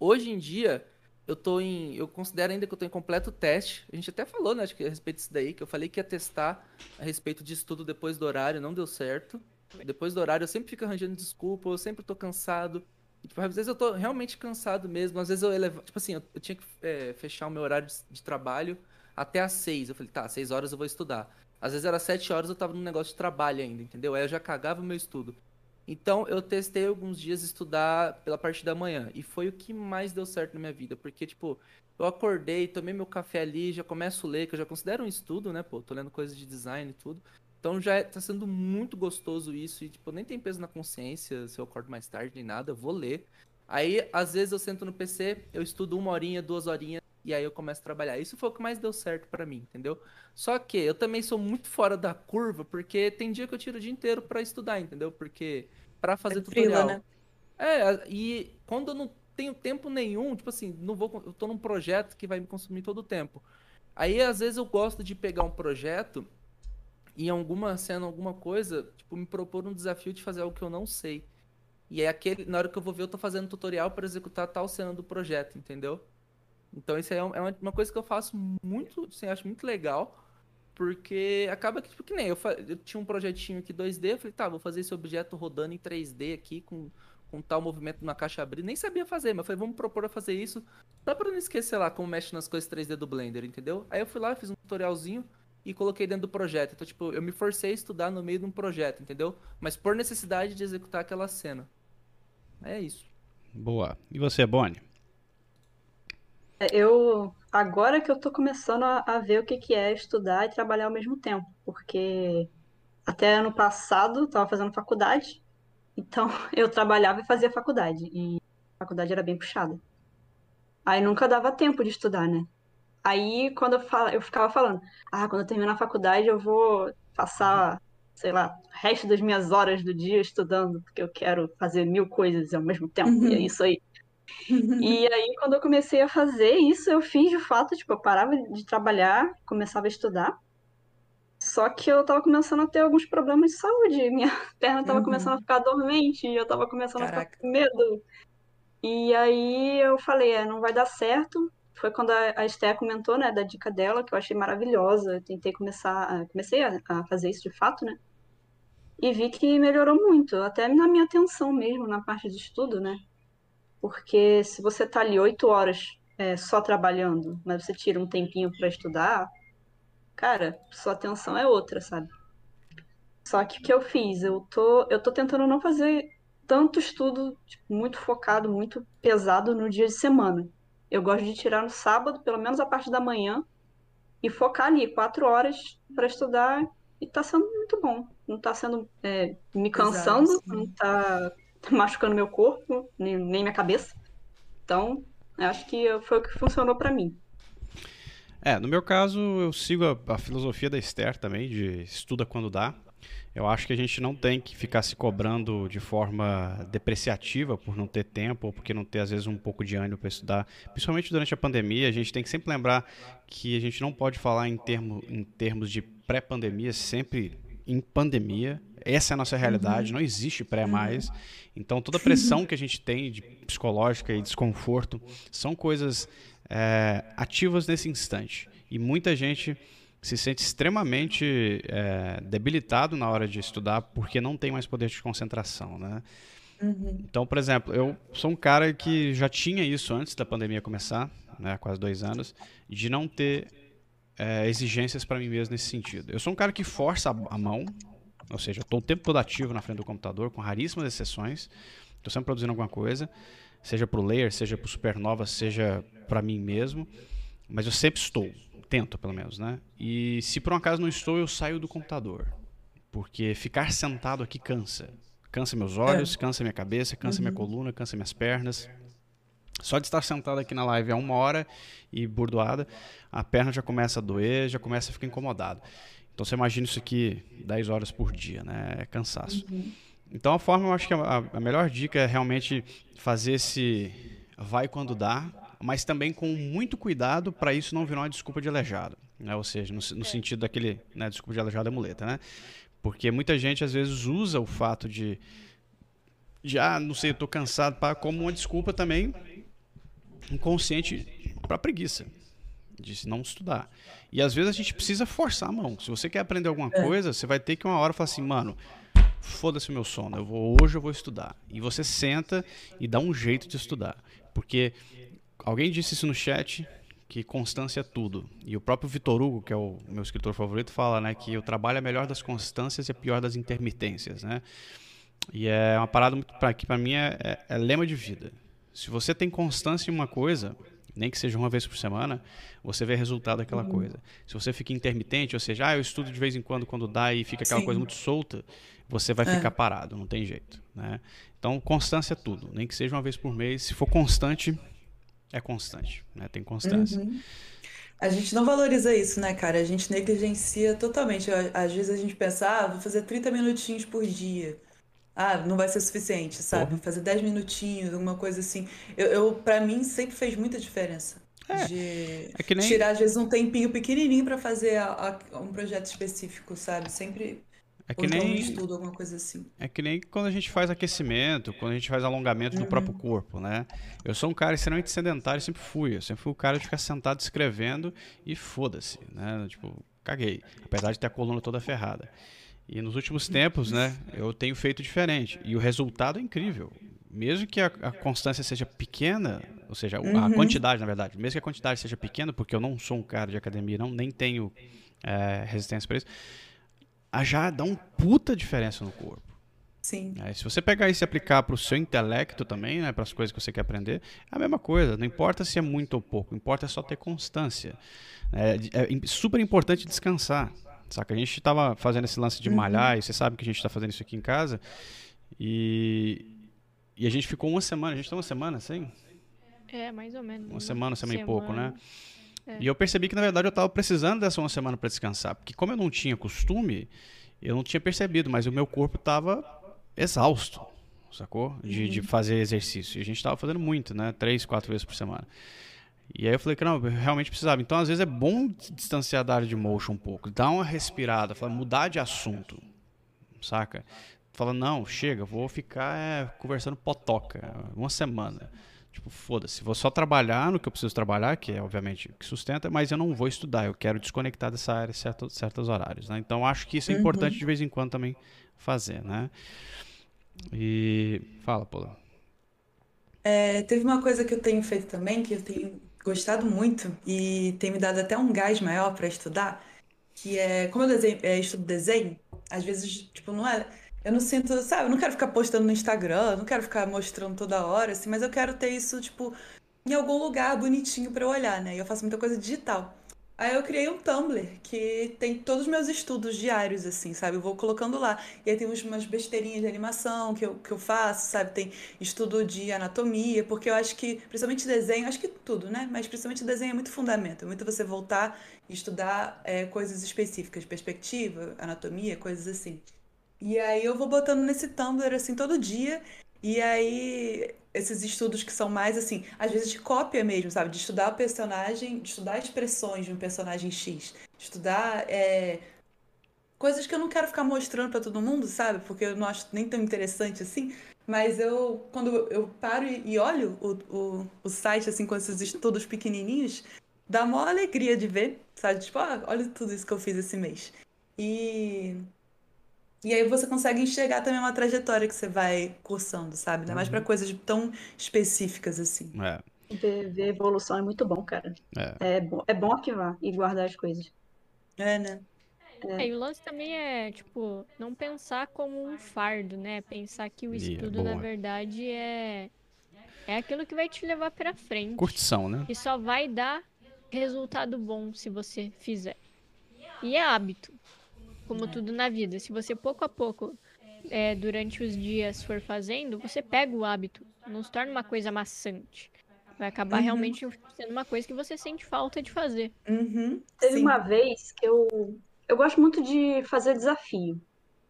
Hoje em dia, eu tô em. Eu considero ainda que eu tô em completo teste. A gente até falou, né, acho que a respeito disso daí, que eu falei que ia testar a respeito de estudo depois do horário, não deu certo. Depois do horário eu sempre fico arranjando desculpa, eu sempre tô cansado. E, tipo, às vezes eu tô realmente cansado mesmo. Às vezes eu elevo. Tipo assim, eu, eu tinha que é, fechar o meu horário de, de trabalho até às seis. Eu falei, tá, às seis horas eu vou estudar. Às vezes era sete horas eu tava num negócio de trabalho ainda, entendeu? Aí eu já cagava o meu estudo. Então eu testei alguns dias estudar pela parte da manhã. E foi o que mais deu certo na minha vida. Porque, tipo, eu acordei, tomei meu café ali, já começo a ler, que eu já considero um estudo, né, pô? Tô lendo coisas de design e tudo. Então já é- tá sendo muito gostoso isso. E, tipo, nem tem peso na consciência se eu acordo mais tarde nem nada, eu vou ler. Aí, às vezes, eu sento no PC, eu estudo uma horinha, duas horinhas, e aí eu começo a trabalhar. Isso foi o que mais deu certo pra mim, entendeu? Só que eu também sou muito fora da curva, porque tem dia que eu tiro o dia inteiro pra estudar, entendeu? Porque pra fazer É frila, tutorial. né? É, e quando eu não tenho tempo nenhum, tipo assim, não vou, eu tô num projeto que vai me consumir todo o tempo. Aí às vezes eu gosto de pegar um projeto em alguma cena, alguma coisa, tipo, me propor um desafio de fazer algo que eu não sei. E é aquele, na hora que eu vou ver, eu tô fazendo tutorial para executar tal cena do projeto, entendeu? Então isso aí é é uma, uma coisa que eu faço muito, assim, acho muito legal, porque acaba que, tipo, que nem eu, eu tinha um projetinho aqui 2D, eu falei, tá, vou fazer esse objeto rodando em 3D aqui com, com tal movimento na caixa abrir, nem sabia fazer, mas falei, vamos propor a fazer isso, só pra não esquecer lá como mexe nas coisas 3D do Blender, entendeu? Aí eu fui lá, fiz um tutorialzinho e coloquei dentro do projeto. Então, tipo, eu me forcei a estudar no meio de um projeto, entendeu? Mas por necessidade de executar aquela cena. É isso. Boa. E você, Bonnie? É, Eu, agora que eu tô começando a, a ver o que que é estudar e trabalhar ao mesmo tempo, porque até ano passado eu tava fazendo faculdade, então eu trabalhava e fazia faculdade, e a faculdade era bem puxada. Aí nunca dava tempo de estudar, né? Aí quando eu, fala, eu ficava falando, ah, quando eu terminar a faculdade eu vou passar, sei lá, o resto das minhas horas do dia estudando, porque eu quero fazer mil coisas ao mesmo tempo, e é Uhum. isso aí. E aí, quando eu comecei a fazer isso, eu fiz de fato, tipo, eu parava de trabalhar, começava a estudar. Só que eu tava começando a ter alguns problemas de saúde. Minha perna tava Uhum. começando a ficar dormente, eu tava começando a Caraca. ficar com medo. E aí eu falei, é, não vai dar certo. Foi quando a, Esté comentou, né, da dica dela, que eu achei maravilhosa. Eu tentei começar, comecei a, a fazer isso de fato, né? E vi que melhorou muito, até na minha atenção mesmo, na parte de estudo, né? Porque se você tá ali oito horas é, só trabalhando, mas você tira um tempinho para estudar, cara, sua atenção é outra, sabe? Só que o que eu fiz? Eu tô, eu tô tentando não fazer tanto estudo, tipo, muito focado, muito pesado no dia de semana. Eu gosto de tirar no sábado, pelo menos a parte da manhã, e focar ali quatro horas para estudar, e tá sendo muito bom. Não tá sendo é, me cansando, sim. não tá machucando meu corpo, nem, nem minha cabeça. Então, eu acho que foi o que funcionou para mim. É, no meu caso, eu sigo a, a filosofia da Esther também, de estuda quando dá. Eu acho que a gente não tem que ficar se cobrando de forma depreciativa por não ter tempo ou porque não ter, às vezes, um pouco de ânimo para estudar. Principalmente durante a pandemia, a gente tem que sempre lembrar que a gente não pode falar em, termo, em termos de pré-pandemia, sempre em pandemia. Essa é a nossa realidade, não existe pré mais. Então, toda a pressão que a gente tem de psicológica e desconforto são coisas é, ativas nesse instante. E muita gente se sente extremamente é, debilitado na hora de estudar porque não tem mais poder de concentração, né? Uhum. Então, por exemplo, eu sou um cara que já tinha isso antes da pandemia começar, né, há quase dois anos, de não ter é, exigências para mim mesmo nesse sentido. Eu sou um cara que força a, mão, Ou seja, estou o tempo todo ativo na frente do computador, com raríssimas exceções. Estou sempre produzindo alguma coisa, seja para o Layer, seja para o Supernova, seja para mim mesmo. Mas eu sempre estou, tento pelo menos, né? E se por um acaso não estou, eu saio do computador. Porque ficar sentado aqui cansa. Cansa meus olhos, É. cansa minha cabeça, cansa minha Uhum. coluna, cansa minhas pernas. Só de estar sentado aqui na live há uma hora e burdoada, a perna já começa a doer, já começa a ficar incomodado. Então você imagina isso aqui 10 horas por dia, né? É cansaço. Então a forma, eu acho que a, a melhor dica é realmente fazer esse vai quando dá, mas também com muito cuidado para isso não virar uma desculpa de aleijado. Né? Ou seja, no, no sentido daquele, né, desculpa de aleijado é muleta, né? Porque muita gente às vezes usa o fato de, de ah, não sei, eu tô cansado, pá, como uma desculpa também inconsciente para preguiça de não estudar. E às vezes a gente precisa forçar a mão. Se você quer aprender alguma coisa, você vai ter que uma hora falar assim, mano, foda-se o meu sono, eu vou, hoje eu vou estudar. E você senta e dá um jeito de estudar. Porque alguém disse isso no chat, que constância é tudo. E o próprio Vitor Hugo, que é o meu escritor favorito, fala né, que o trabalho é melhor das constâncias e é pior das intermitências. Né? E é uma parada muito, pra, que para mim é, é, é lema de vida. Se você tem constância em uma coisa, nem que seja uma vez por semana, você vê resultado daquela coisa. Se você fica intermitente, ou seja, ah, eu estudo de vez em quando, quando dá, e fica aquela Sim. coisa muito solta, você vai É. ficar parado, não tem jeito. Né? Então, constância é tudo. Nem que seja uma vez por mês. Se for constante, é constante. Né? Tem constância. Uhum. A gente não valoriza isso, né, cara? A gente negligencia totalmente. Às vezes a gente pensa, ah, vou fazer 30 minutinhos por dia. Ah, não vai ser suficiente, sabe? Porra. Fazer 10 minutinhos, alguma coisa assim. Eu, eu, pra mim, sempre fez muita diferença. De É que nem- tirar, às vezes, um tempinho pequenininho pra fazer a- a- um projeto específico, sabe? Sempre. É que então um nem, estudo, alguma coisa assim. é que nem quando a gente faz aquecimento, quando a gente faz alongamento do Uhum. próprio corpo, né? Eu sou um cara extremamente sedentário, sempre fui. Eu sempre fui o cara de ficar sentado escrevendo e foda-se, né? Tipo, caguei. Apesar de ter a coluna toda ferrada. E nos últimos tempos, né, eu tenho feito diferente. E o resultado é incrível. Mesmo que a, a constância seja pequena, ou seja, o- a Uhum. quantidade, na verdade, mesmo que a quantidade seja pequena, porque eu não sou um cara de academia, não, nem tenho é, resistência para isso, já dá um puta diferença no corpo. Sim. É, se você pegar isso e aplicar para o seu intelecto também, né, para as coisas que você quer aprender, é a mesma coisa. Não importa se é muito ou pouco, importa é só ter constância. É, é super importante descansar. Saca? A gente estava fazendo esse lance de malhar, e você sabe que a gente está fazendo isso aqui em casa, e, e a gente ficou uma semana, a gente está uma semana sem? É, mais ou menos. Uma semana, uma semana e pouco, né? É. E eu percebi que, na verdade, eu estava precisando dessa uma semana para descansar. Porque como eu não tinha costume, eu não tinha percebido, mas o meu corpo estava exausto, sacou? De, de fazer exercício. E a gente estava fazendo muito, né? Três, quatro vezes por semana. E aí eu falei que não, eu realmente precisava. Então, às vezes, é bom distanciar da área de motion um pouco. Dar uma respirada, falar, mudar de assunto, saca? Fala, não, chega, vou ficar é, conversando potoca uma semana. Tipo, foda-se, vou só trabalhar no que eu preciso trabalhar, que é obviamente o que sustenta, mas eu não vou estudar, eu quero desconectar dessa área em certos, certos horários, né? Então acho que isso é Uhum. importante de vez em quando também fazer, né? E fala, Paula. É, teve uma coisa que eu tenho feito também, que eu tenho gostado muito e tem me dado até um gás maior para estudar, que é, como eu desenho, é, estudo desenho, às vezes, tipo, não é, eu não sinto, sabe, eu não quero ficar postando no Instagram, não quero ficar mostrando toda hora, assim, mas eu quero ter isso, tipo, em algum lugar bonitinho para eu olhar, né? E eu faço muita coisa digital. Aí eu criei um Tumblr que tem todos os meus estudos diários, assim, sabe? Eu vou colocando lá. E aí tem umas besteirinhas de animação que eu, que eu faço, sabe? Tem estudo de anatomia, porque eu acho que, principalmente desenho, acho que tudo, né? Mas principalmente desenho é muito fundamento. É muito você voltar e estudar é, coisas específicas, perspectiva, anatomia, coisas assim. E aí eu vou botando nesse Tumblr, assim, todo dia. E aí, esses estudos que são mais assim, às vezes de cópia mesmo, sabe? De estudar o personagem, de estudar expressões de um personagem X, estudar é, coisas que eu não quero ficar mostrando pra todo mundo, sabe? Porque eu não acho nem tão interessante assim. Mas eu, quando eu paro e, e olho o, o, o site, assim, com esses estudos pequenininhos, dá maior alegria de ver, sabe? Tipo, ah, olha tudo isso que eu fiz esse mês. E. E aí você consegue enxergar também uma trajetória que você vai cursando, sabe? Ainda mais pra coisas tão específicas assim. É, Ver, ver evolução é muito bom, cara. é. É bom, é bom arquivar e guardar as coisas. É, né? É, e o lance também é, tipo, não pensar como um fardo, né? Pensar que o Yeah, estudo, na boa. verdade, é é aquilo que vai te levar pra frente. Curtição, né? E só vai dar resultado bom se você fizer. E é hábito, como tudo na vida. Se você pouco a pouco, é, durante os dias for fazendo, você pega o hábito. Não se torna uma coisa maçante. Vai acabar Uhum. realmente sendo uma coisa que você sente falta de fazer. Uhum, Teve sim. uma vez que eu. Eu gosto muito de fazer desafio.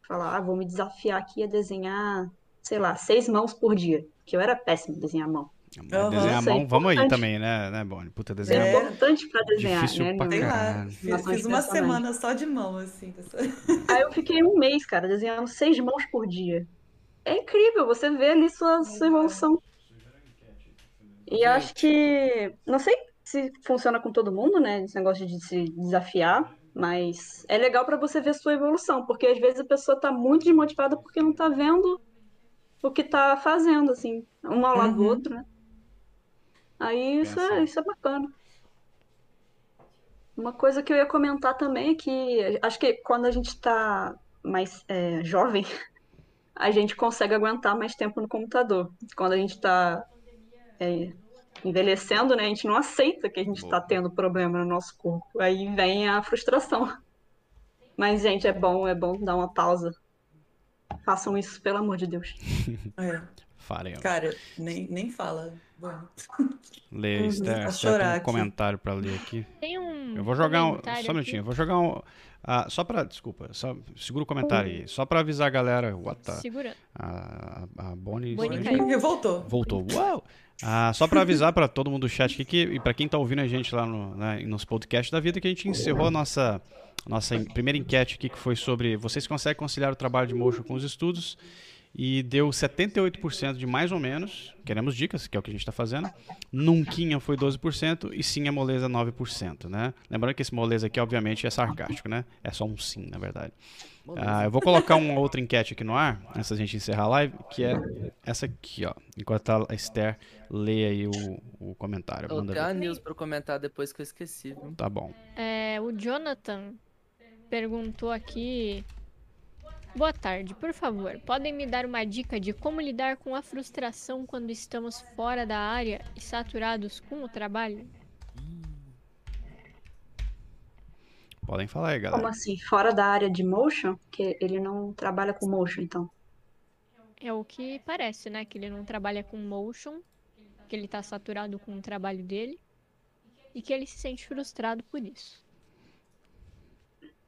Falar, ah, vou me desafiar aqui a desenhar, sei lá, seis mãos por dia. Que eu era péssimo desenhar mão. Mas Desenhar a Isso é mão, vamos aí também, né, né Bonnie? Puta, É, desenhar É. mão. importante pra desenhar, Difícil né? pra caralho. fiz, fiz uma semana só de mão, assim. Aí eu fiquei um mês, cara, desenhando seis mãos por dia. É incrível, você vê ali sua, sua evolução. E acho que. Não sei se funciona com todo mundo, né? Esse negócio de se desafiar. Mas é legal pra você ver sua evolução. Porque às vezes a pessoa tá muito desmotivada porque não tá vendo o que tá fazendo, assim. Um ao lado do Uhum. outro, né? Aí isso é, isso é bacana. Uma coisa que eu ia comentar também é que acho que quando a gente tá mais é, jovem, a gente consegue aguentar mais tempo no computador. Quando a gente tá é, envelhecendo, né, a gente não aceita que a gente tá tendo problema no nosso corpo. Aí vem a frustração. Mas, gente, é bom, é bom dar uma pausa. Façam isso, pelo amor de Deus. É, Faremos. cara, nem, nem fala. Bom, Lê, Uhum. Esther, tem um aqui. comentário pra ler aqui. Tem um Eu vou jogar um. Só um minutinho, eu vou jogar um. ah, só pra. Desculpa, só, segura o comentário aí. Só pra avisar a galera. What the, Segurando. a, a, Bonnie. Bonnie Bonnie caiu. Voltou. Voltou. Uau! Ah, só pra avisar pra todo mundo do chat aqui que, e pra quem tá ouvindo a gente lá no, né, nos podcasts da vida que a gente encerrou a nossa, nossa primeira enquete aqui que foi sobre vocês conseguem conciliar o trabalho de motion com os estudos e deu 78% de mais ou menos, queremos dicas, que é o que a gente tá fazendo. Nunquinha foi 12% e sim a moleza 9%, né? Lembrando que esse moleza aqui obviamente é sarcástico, né? É só um sim, na verdade. Ah, eu vou colocar uma outra enquete aqui no ar, antes da gente encerrar a live, que é essa aqui, ó. Enquanto a Esther lê aí o, o comentário. Manda tenho a news eu comentar depois que eu esqueci, viu? Tá bom. É, o Jonathan perguntou aqui. Boa tarde, por favor, podem me dar uma dica de como lidar com a frustração quando estamos fora da área e saturados com o trabalho? Podem falar aí, Como galera. assim? Fora da área de motion? Que ele não trabalha com motion, então. É o que parece, né? Que ele não trabalha com motion, que ele tá saturado com o trabalho dele e que ele se sente frustrado por isso.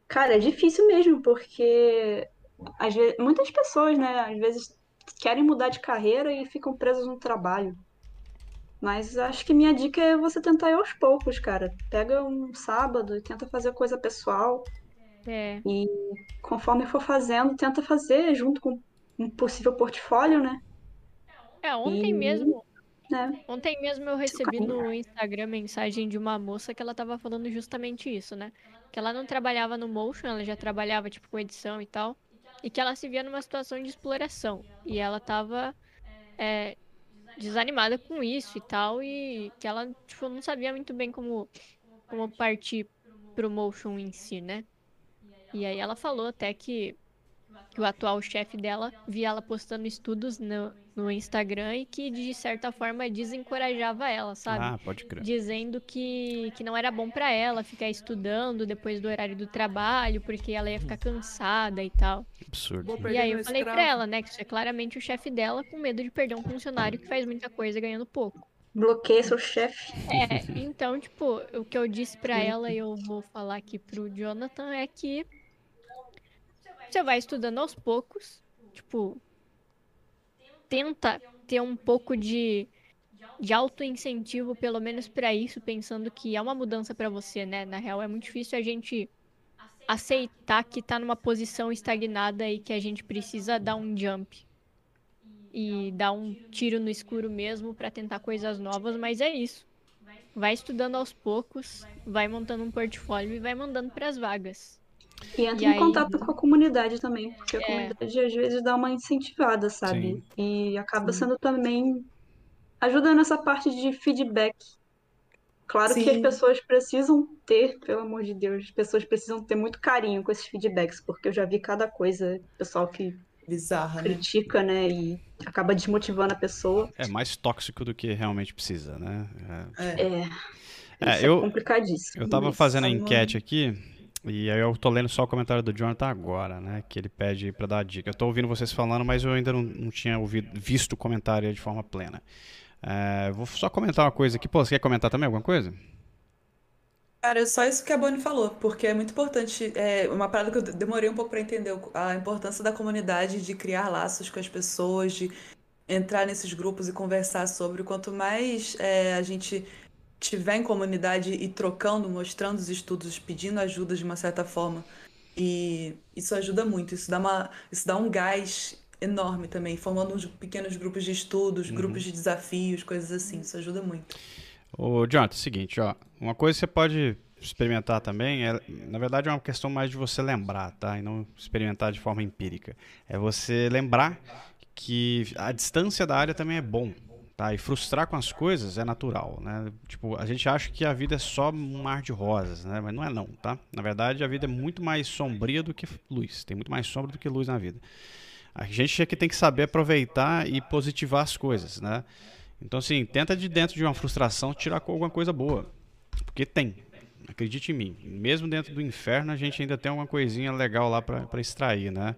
Cara, é difícil mesmo, porque às vezes, muitas pessoas, né, às vezes querem mudar de carreira e ficam presas no trabalho. Mas acho que minha dica é você tentar ir aos poucos, cara. Pega um sábado e tenta fazer coisa pessoal. É, Conforme for fazendo, tenta fazer junto com um possível portfólio, né? é ontem E- mesmo né? Ontem mesmo eu recebi no Instagram mensagem de uma moça que ela tava falando justamente isso, né? Que ela não trabalhava no Motion, ela já trabalhava tipo com edição e tal, e que ela se via numa situação de exploração. E ela tava é, desanimada com isso e tal, e que ela tipo, não sabia muito bem como, como partir pro Motion em si, né? E aí ela falou até que, que o atual chefe dela via ela postando estudos no, no Instagram e que de certa forma desencorajava ela, sabe? Ah, pode crer. Dizendo que, que não era bom pra ela ficar estudando depois do horário do trabalho, porque ela ia ficar cansada e tal. Absurdo. E aí eu falei pra ela, né, que isso é claramente o chefe dela com medo de perder um funcionário que faz muita coisa ganhando pouco. Bloqueia seu chefe. É, então, tipo, o que eu disse pra ela e eu vou falar aqui pro Jonathan é que você vai estudando aos poucos, tipo, tenta ter um pouco de de autoincentivo, pelo menos pra isso, pensando que é uma mudança pra você, né? Na real, é muito difícil a gente aceitar que tá numa posição estagnada e que a gente precisa dar um jump e dar um tiro no escuro mesmo pra tentar coisas novas, mas é isso. Vai estudando aos poucos, vai montando um portfólio e vai mandando pras vagas. E entra E em aí- contato com a comunidade também, porque a É. comunidade às vezes dá uma incentivada, sabe? Sim. E acaba Sim. sendo também ajuda nessa parte de feedback. Claro que as Sim. pessoas precisam ter, pelo amor de Deus, as pessoas precisam ter muito carinho com esses feedbacks, porque eu já vi cada coisa, pessoal que Bizarra, né? critica, né, e acaba desmotivando a pessoa. É mais tóxico do que realmente precisa, né? É. É. É, É, isso eu- é complicadíssimo. Eu tava fazendo a Vamos- enquete aqui, e aí eu tô lendo só o comentário do Jonathan agora, né? Que ele pede pra dar a dica. Eu tô ouvindo vocês falando, mas eu ainda não, não tinha ouvido, visto o comentário de forma plena. É, vou só comentar uma coisa aqui. Pô, você quer comentar também alguma coisa? Cara, é só isso que a Bonnie falou, porque é muito importante, é uma parada que eu demorei um pouco pra entender, a importância da comunidade, de criar laços com as pessoas, de entrar nesses grupos e conversar sobre. Quanto mais é, a gente tiver em comunidade e trocando, mostrando os estudos, pedindo ajuda de uma certa forma, e isso ajuda muito, isso dá uma, isso dá um gás enorme também, formando uns pequenos grupos de estudos, grupos de desafios, coisas assim, isso ajuda muito. Ô, Jonathan, é o seguinte, ó. Uma coisa que você pode experimentar também é, na verdade, é uma questão mais de você lembrar, tá? E não experimentar de forma empírica. É você lembrar que a distância da área também é bom, tá? E frustrar com as coisas é natural, né? Tipo, a gente acha que a vida é só um mar de rosas, né? Mas não é não, tá? Na verdade, a vida é muito mais sombria do que luz. Tem muito mais sombra do que luz na vida. A gente é que tem que saber aproveitar e positivar as coisas, né? Então, assim, tenta de dentro de uma frustração tirar alguma coisa boa. Porque tem. Acredite em mim. Mesmo dentro do inferno, a gente ainda tem alguma coisinha legal lá pra extrair, né?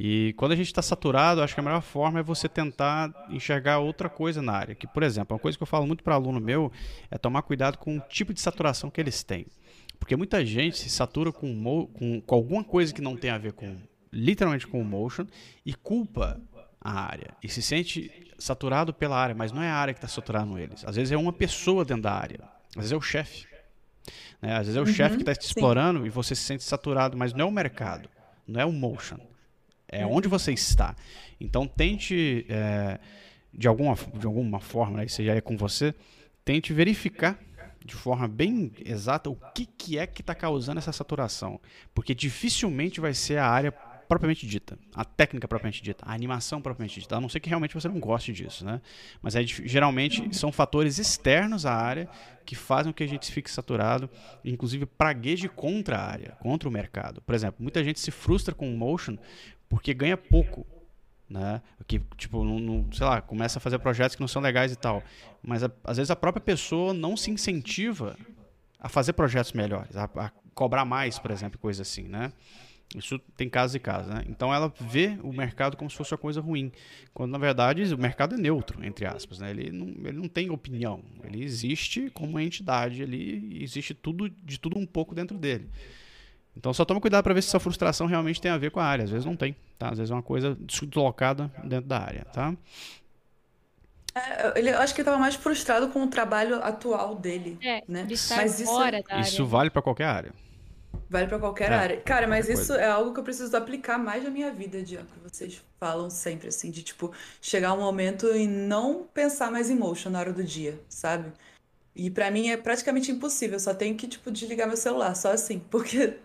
E quando a gente está saturado, acho que a melhor forma é você tentar enxergar outra coisa na área. Que, por exemplo, uma coisa que eu falo muito para aluno meu é tomar cuidado com o tipo de saturação que eles têm. Porque muita gente se satura com, com, com alguma coisa que não tem a ver com, literalmente com o motion, e culpa a área. E se sente saturado pela área, mas não é a área que está saturando eles. Às vezes é uma pessoa dentro da área. Às vezes é o chefe. né? Às vezes é o chefe que está te sim. explorando e você se sente saturado, mas não é o mercado, não é o motion. É onde você está. Então tente, é, de, alguma, de alguma forma, né, é com você, tente verificar de forma bem exata o que, que é que está causando essa saturação. Porque dificilmente vai ser a área propriamente dita, a técnica propriamente dita, a animação propriamente dita, a não ser que realmente você não goste disso, né? Mas é, geralmente são fatores externos à área que fazem com que a gente fique saturado, inclusive pragueje contra a área, contra o mercado. Por exemplo, muita gente se frustra com o motion porque ganha pouco, né? Que tipo, não, não- sei lá, começa a fazer projetos que não são legais e tal, mas a- às vezes a própria pessoa não se incentiva a fazer projetos melhores, a, a cobrar mais, por exemplo, coisa assim, né? Isso tem casos e casos, né? Então ela vê o mercado como se fosse uma coisa ruim, quando na verdade o mercado é neutro, entre aspas, né? Ele não, ele não tem opinião, ele existe como uma entidade, ele existe tudo de tudo um pouco dentro dele. Então só toma cuidado para ver se essa frustração realmente tem a ver com a área. Às vezes não tem, tá? Às vezes é uma coisa deslocada dentro da área, tá? É, Ele, eu acho que ele tava mais frustrado com o trabalho atual dele, É, né? de estar Mas isso fora da Isso área. vale para qualquer área. vale pra qualquer É, área. Cara, mas qualquer isso é algo que eu preciso aplicar mais na minha vida, que vocês falam sempre, assim, de tipo, chegar um momento e não pensar mais em motion na hora do dia, sabe? E pra mim é praticamente impossível, eu só tenho que, tipo, desligar meu celular, só assim, porque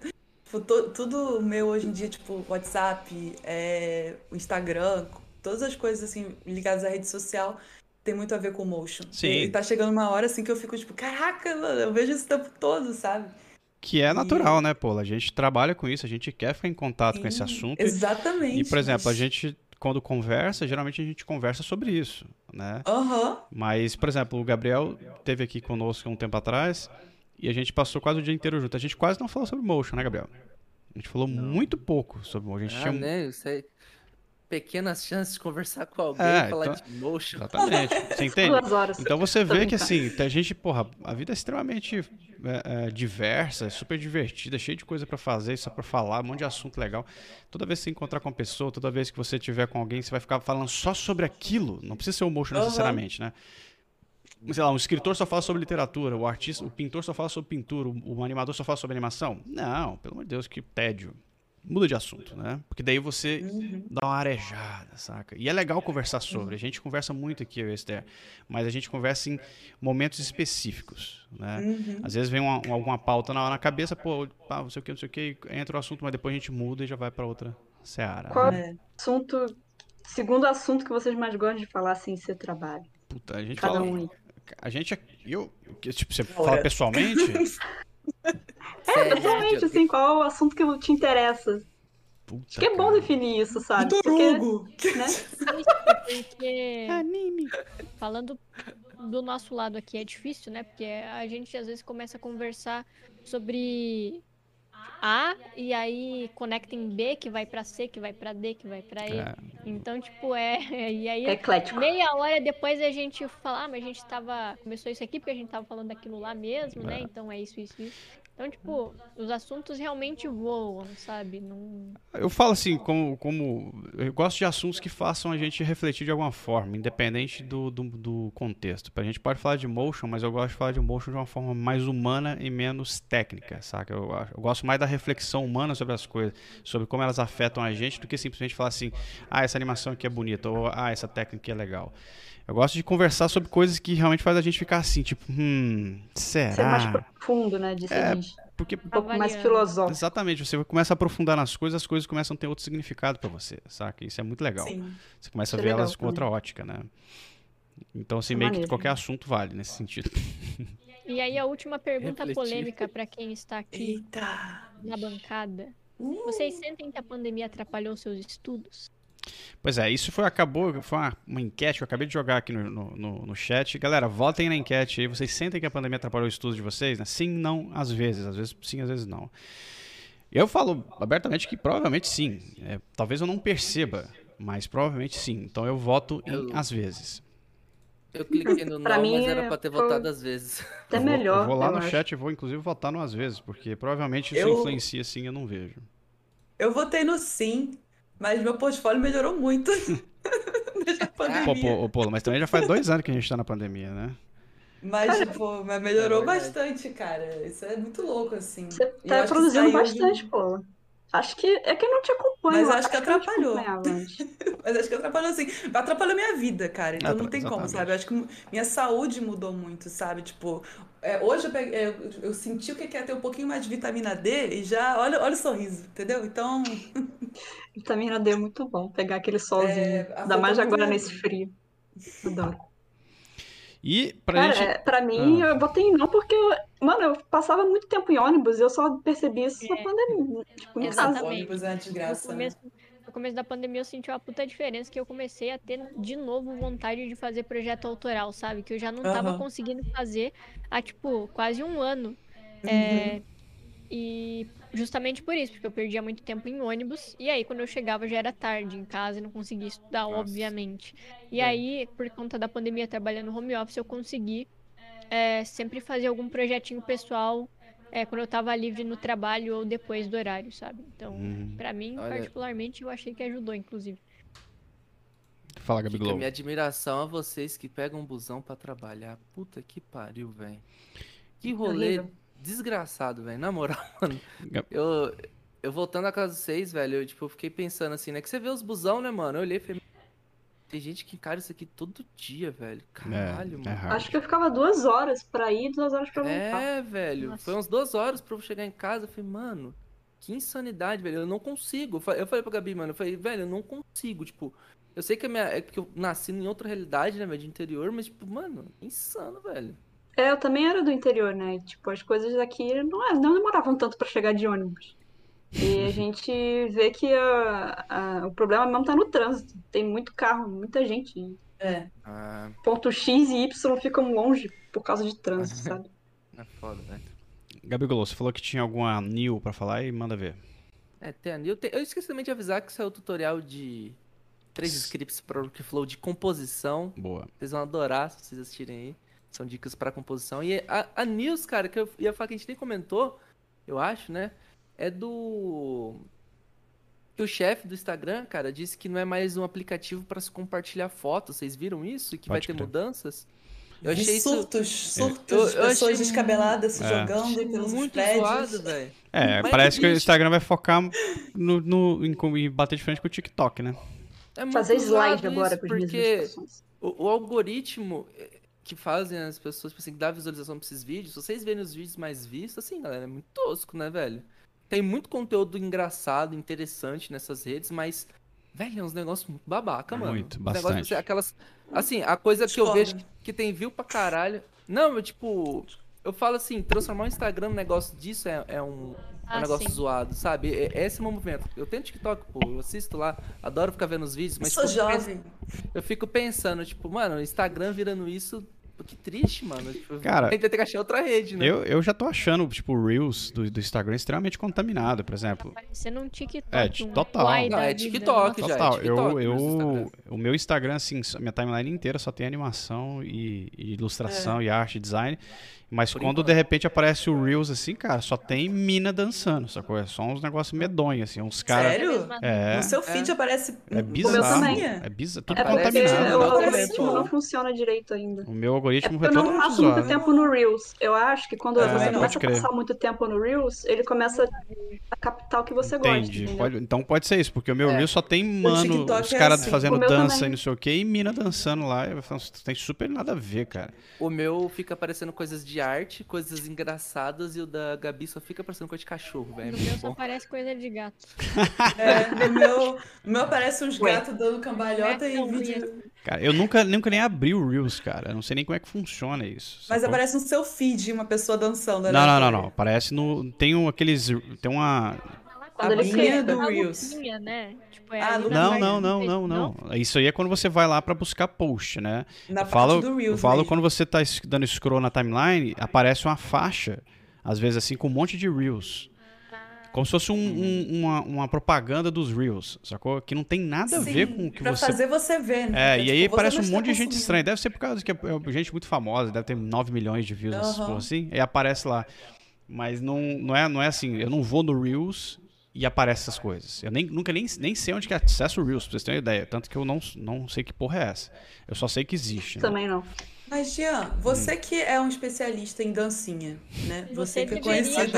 tipo, to- tudo meu hoje em dia, tipo, WhatsApp, é, Instagram, todas as coisas, assim, ligadas à rede social, tem muito a ver com motion. Sim. E tá chegando uma hora, assim, que eu fico, tipo, caraca, mano, eu vejo isso o tempo todo, sabe? Que é natural, né, Paula? A gente trabalha com isso, a gente quer ficar em contato com esse Sim, assunto. e- Exatamente. E, por exemplo, a gente, quando conversa, geralmente a gente conversa sobre isso, né? Aham. Mas, por exemplo, o Gabriel teve aqui conosco um tempo atrás e a gente passou quase o dia inteiro junto. A gente quase não falou sobre motion, né, Gabriel? A gente falou muito pouco sobre motion. A gente Ah, tinha... né? Isso aí. Pequenas chances de conversar com alguém, É, falar então- de motion. Exatamente. Você entende? Duas horas. Então você vê que assim, a gente, porra, a vida é extremamente é, é, diversa, super divertida, cheia de coisa pra fazer, só pra falar, um monte de assunto legal. Toda vez que você encontrar com uma pessoa, toda vez que você tiver com alguém, você vai ficar falando só sobre aquilo. Não precisa ser o motion necessariamente, né? Sei lá, um escritor só fala sobre literatura, o artista, o pintor só fala sobre pintura, o, animador só fala sobre animação. Não, pelo amor de Deus, que tédio. Muda de assunto, né? Porque daí você Uhum. dá uma arejada, saca? E é legal conversar sobre. A gente conversa muito aqui, eu e Esther, mas a gente conversa em momentos específicos, né? Uhum. Às vezes vem uma, uma- alguma pauta na, na cabeça, pô, pá, não sei o que, não sei o que, entra o assunto, mas depois a gente muda e já vai pra outra seara. Qual né? assunto, segundo assunto que vocês mais gostam de falar sem ser trabalho? Puta, a gente Cada fala. um. A gente. é- Eu. Tipo, você Ora. fala pessoalmente? É, pessoalmente, Diogo? assim, qual é o assunto que te interessa? Puta, Acho que é bom definir isso, sabe? Vitor Porque, né? Porque Anime. falando do nosso lado aqui é difícil, né? Porque a gente às vezes começa a conversar sobre A e aí conecta em B que vai pra C, que vai pra D, que vai pra E. É, Então, tipo, é. E aí, É eclético. meia hora depois a gente fala, ah, mas a gente tava. Começou isso aqui porque a gente tava falando daquilo lá mesmo, né? É. Então é isso, isso, isso. Então, tipo, os assuntos realmente voam, sabe? Não. Eu falo assim, como, como. Eu gosto de assuntos que façam a gente refletir de alguma forma, independente do, do, do contexto. A gente pode falar de motion, mas eu gosto de falar de motion de uma forma mais humana e menos técnica, saca? Eu, eu gosto mais da reflexão humana sobre as coisas, sobre como elas afetam a gente, do que simplesmente falar assim, ah, essa animação aqui é bonita, ou ah, essa técnica aqui é legal. Eu gosto de conversar sobre coisas que realmente faz a gente ficar assim, tipo, hum, Ser mais será? profundo, né? De É. Porque Um pouco mais filosófico. Exatamente, você começa a aprofundar nas coisas, as coisas começam a ter outro significado pra você, saca? Isso é muito legal. Sim. Você começa a Isso é ver legal elas com outra ótica, né? Então, assim, É meio que maneiro. qualquer assunto vale nesse sentido. E aí, a última pergunta Refletir. polêmica pra quem está aqui Eita. na bancada. Uh, Vocês sentem que a pandemia atrapalhou seus estudos? Pois é, isso foi, acabou, foi uma, uma enquete que eu acabei de jogar aqui no, no, no- chat. Galera, votem na enquete aí. Vocês sentem que a pandemia atrapalhou o estudo de vocês? Né? Sim, não, às vezes. Às vezes sim, às vezes não. Eu falo abertamente que provavelmente sim. É, talvez eu não perceba, mas provavelmente sim. Então eu voto em Eu- às vezes. Eu cliquei no Pra não, mim, mas era é- pra ter foi- votado às vezes. Até eu vou, melhor. Eu vou lá eu no acho. chat e vou inclusive votar no às vezes, porque provavelmente isso Eu- influencia sim, eu não vejo. Eu votei no sim, mas meu portfólio melhorou muito desde a Pô, pandemia. pô, ô, Polo, mas também já faz dois anos que a gente tá na pandemia, né? Mas, tipo, mas melhorou É bastante, cara. Isso é muito louco, assim. Você tá produzindo saiu- bastante, pô. Acho que é que eu não te acompanho. Mas eu acho que atrapalhou. Mas acho que atrapalhou assim. Atrapalhou minha vida, cara. Então Atra- não tem como, exatamente. sabe? Eu acho que minha saúde mudou muito, sabe? Tipo, é, hoje eu, peguei- é, eu, eu senti o que é ter um pouquinho mais de vitamina D e já. Olha, olha o sorriso, entendeu? Então. Vitamina D é muito bom. Pegar aquele solzinho. É, Ainda mais agora minha nesse frio. Adoro. E pra Cara, gente. é, pra mim, Ah. eu botei não porque, mano, eu passava muito tempo em ônibus e eu só percebi isso na É. pandemia. Tipo, em casa. ônibus é uma No desgraça, né? começo, no começo da pandemia eu senti uma puta diferença que eu comecei a ter de novo vontade de fazer projeto autoral, sabe? Que eu já não tava Aham. conseguindo fazer há, tipo, quase um ano. Uhum. É, e justamente por isso, porque eu perdia muito tempo em ônibus. E aí, quando eu chegava, já era tarde em casa e não conseguia estudar, Nossa. obviamente. E É. aí, por conta da pandemia, trabalhando no home office, eu consegui é, sempre fazer algum projetinho pessoal é, quando eu tava livre no trabalho ou depois do horário, sabe? Então, Hum, pra mim, Olha- particularmente, eu achei que ajudou, inclusive. fala, Gabi Globo. minha admiração a vocês que pegam um busão pra trabalhar. Puta que pariu, velho. Que rolê. Desgraçado, velho. Na moral, mano. Gab- Eu, eu voltando à casa de vocês, velho, eu, tipo, eu fiquei pensando assim, né? Que você vê os busão, né, mano? Eu olhei e falei, tem gente que encara isso aqui todo dia, velho. Caralho, é, é mano. hard. Acho que eu ficava duas horas pra ir e duas horas pra voltar. É, velho. Nossa. Foi umas duas horas pra eu chegar em casa. Eu falei, mano, que insanidade, velho. Eu não consigo. Eu fa- Eu falei pra Gabi, mano, eu falei, velho, eu não consigo. Tipo, eu sei que, a minha, é que eu nasci em outra realidade, né, velho, de interior, mas, tipo, mano, insano, velho. É, eu também era do interior, né? E, Tipo, as coisas aqui não, é- não demoravam tanto pra chegar de ônibus. E a gente vê que a- a- o problema mesmo tá no trânsito. Tem muito carro, muita gente. É. Ah, Ponto X e Y ficam longe por causa de trânsito, sabe? é foda, velho. Gabi Globo, você falou que tinha alguma new pra falar e manda ver. É, tem a Nil. tem- Eu esqueci também de avisar que saiu o tutorial de três scripts para o Workflow de composição. Boa. Vocês vão adorar se vocês assistirem aí. São dicas pra composição. E a, a News, cara, que eu ia falar que a gente nem comentou, eu acho, né? É do. Que o chefe do Instagram, cara, disse que não é mais um aplicativo pra se compartilhar fotos. Vocês viram isso? E que vai Pode ter crer. mudanças? Eu achei isso surtos, surtos, Eu- eu pessoas achei descabeladas se É. jogando pelos muito prédios. zoado, velho. É, Mas, parece que o Instagram vai focar no, no- em, com- em bater de frente com o TikTok, né? É muito Fazer slide agora para minhas porque o, o algoritmo que fazem as pessoas, tipo assim, que dá visualização pra esses vídeos, se vocês verem os vídeos mais vistos, assim, galera, é muito tosco, né, velho? Tem muito conteúdo engraçado, interessante nessas redes, mas Velho, é uns negócios muito babaca, mano. Muito, bastante. assim, aquelas. Assim, a coisa que eu vejo que, que tem view pra caralho. Não, eu, tipo. Eu falo assim, transformar o Instagram num negócio disso é, é um, é um Ah, negócio sim. zoado, sabe? É, é esse o meu movimento. Eu tenho TikTok, pô, eu assisto lá, adoro ficar vendo os vídeos, Eu mas sou tipo, eu jovem. eu fico pensando, tipo, mano, o Instagram virando isso, que triste, mano. Tipo, Cara, tem que ter que achar outra rede, né? Eu, eu já tô achando, tipo, o Reels do, do Instagram extremamente contaminado, por exemplo. Parecendo um TikTok. É, um total. Não, é vida. TikTok já. Total, TikTok eu, eu, o meu Instagram, assim, minha timeline inteira só tem animação e, e ilustração e arte e design. Mas Por quando enquanto. de repente aparece o Reels, assim, cara, só tem mina dançando, sacou? É só uns negócios medonhos, assim, uns caras. Sério? É, No seu feed aparece. é o bizarro. meu também. É bizarro, tudo É contaminado. o algoritmo não funciona direito ainda. O meu É algoritmo porque foi eu não passo muito tempo no Reels. Eu acho que quando É, você começa a passar muito tempo no Reels, ele começa a captar o que você gosta. Entendi. entendeu? Pode- então pode ser isso, porque o meu É. Reels só tem, mano, os é caras assim. fazendo O dança também. e não sei o que, e mina dançando lá. e Tem super nada a ver, cara. O meu fica aparecendo coisas de arte, coisas engraçadas, e o da Gabi só fica aparecendo coisa de cachorro, velho. No meu só parece coisa de gato. É, no meu, no meu aparece uns gatos dando cambalhota e Não, vídeo. Cara, eu nunca, nunca nem abri o Reels, cara. Eu não sei nem como é que funciona isso. Mas sacou? aparece no seu feed uma pessoa dançando. Não, não, não, aleatório. não. Aparece no. Tem um, aqueles. Tem uma. Quando ele Abinha clica. do A Reels. lupinha, né? Tipo, é Ah, Não, não, não, não, não. Isso aí é quando você vai lá pra buscar post, né? Na eu falo, do eu Reels. falo mesmo. quando você tá dando scroll na timeline, aparece uma faixa, às vezes assim, com um monte de Reels. Como se fosse um- um- uma, uma propaganda dos Reels, sacou? Que não tem nada a ver com o que pra você fazer você ver, né? É, e Tipo, aí parece um monte de gente estranha. Deve ser por causa que é é gente muito famosa, deve ter 9 milhões de views, porra assim. Aí aparece lá. Mas não, não, é, não é assim, eu não vou no Reels e aparece essas coisas. Eu nem, nunca nem, nem sei onde que acessa o Reels, pra vocês terem uma ideia. Tanto que eu não, não sei que porra é essa. Eu só sei que existe. né? Também não. Mas, Jean, você que é um especialista em dancinha, né? Você, que é conhecido.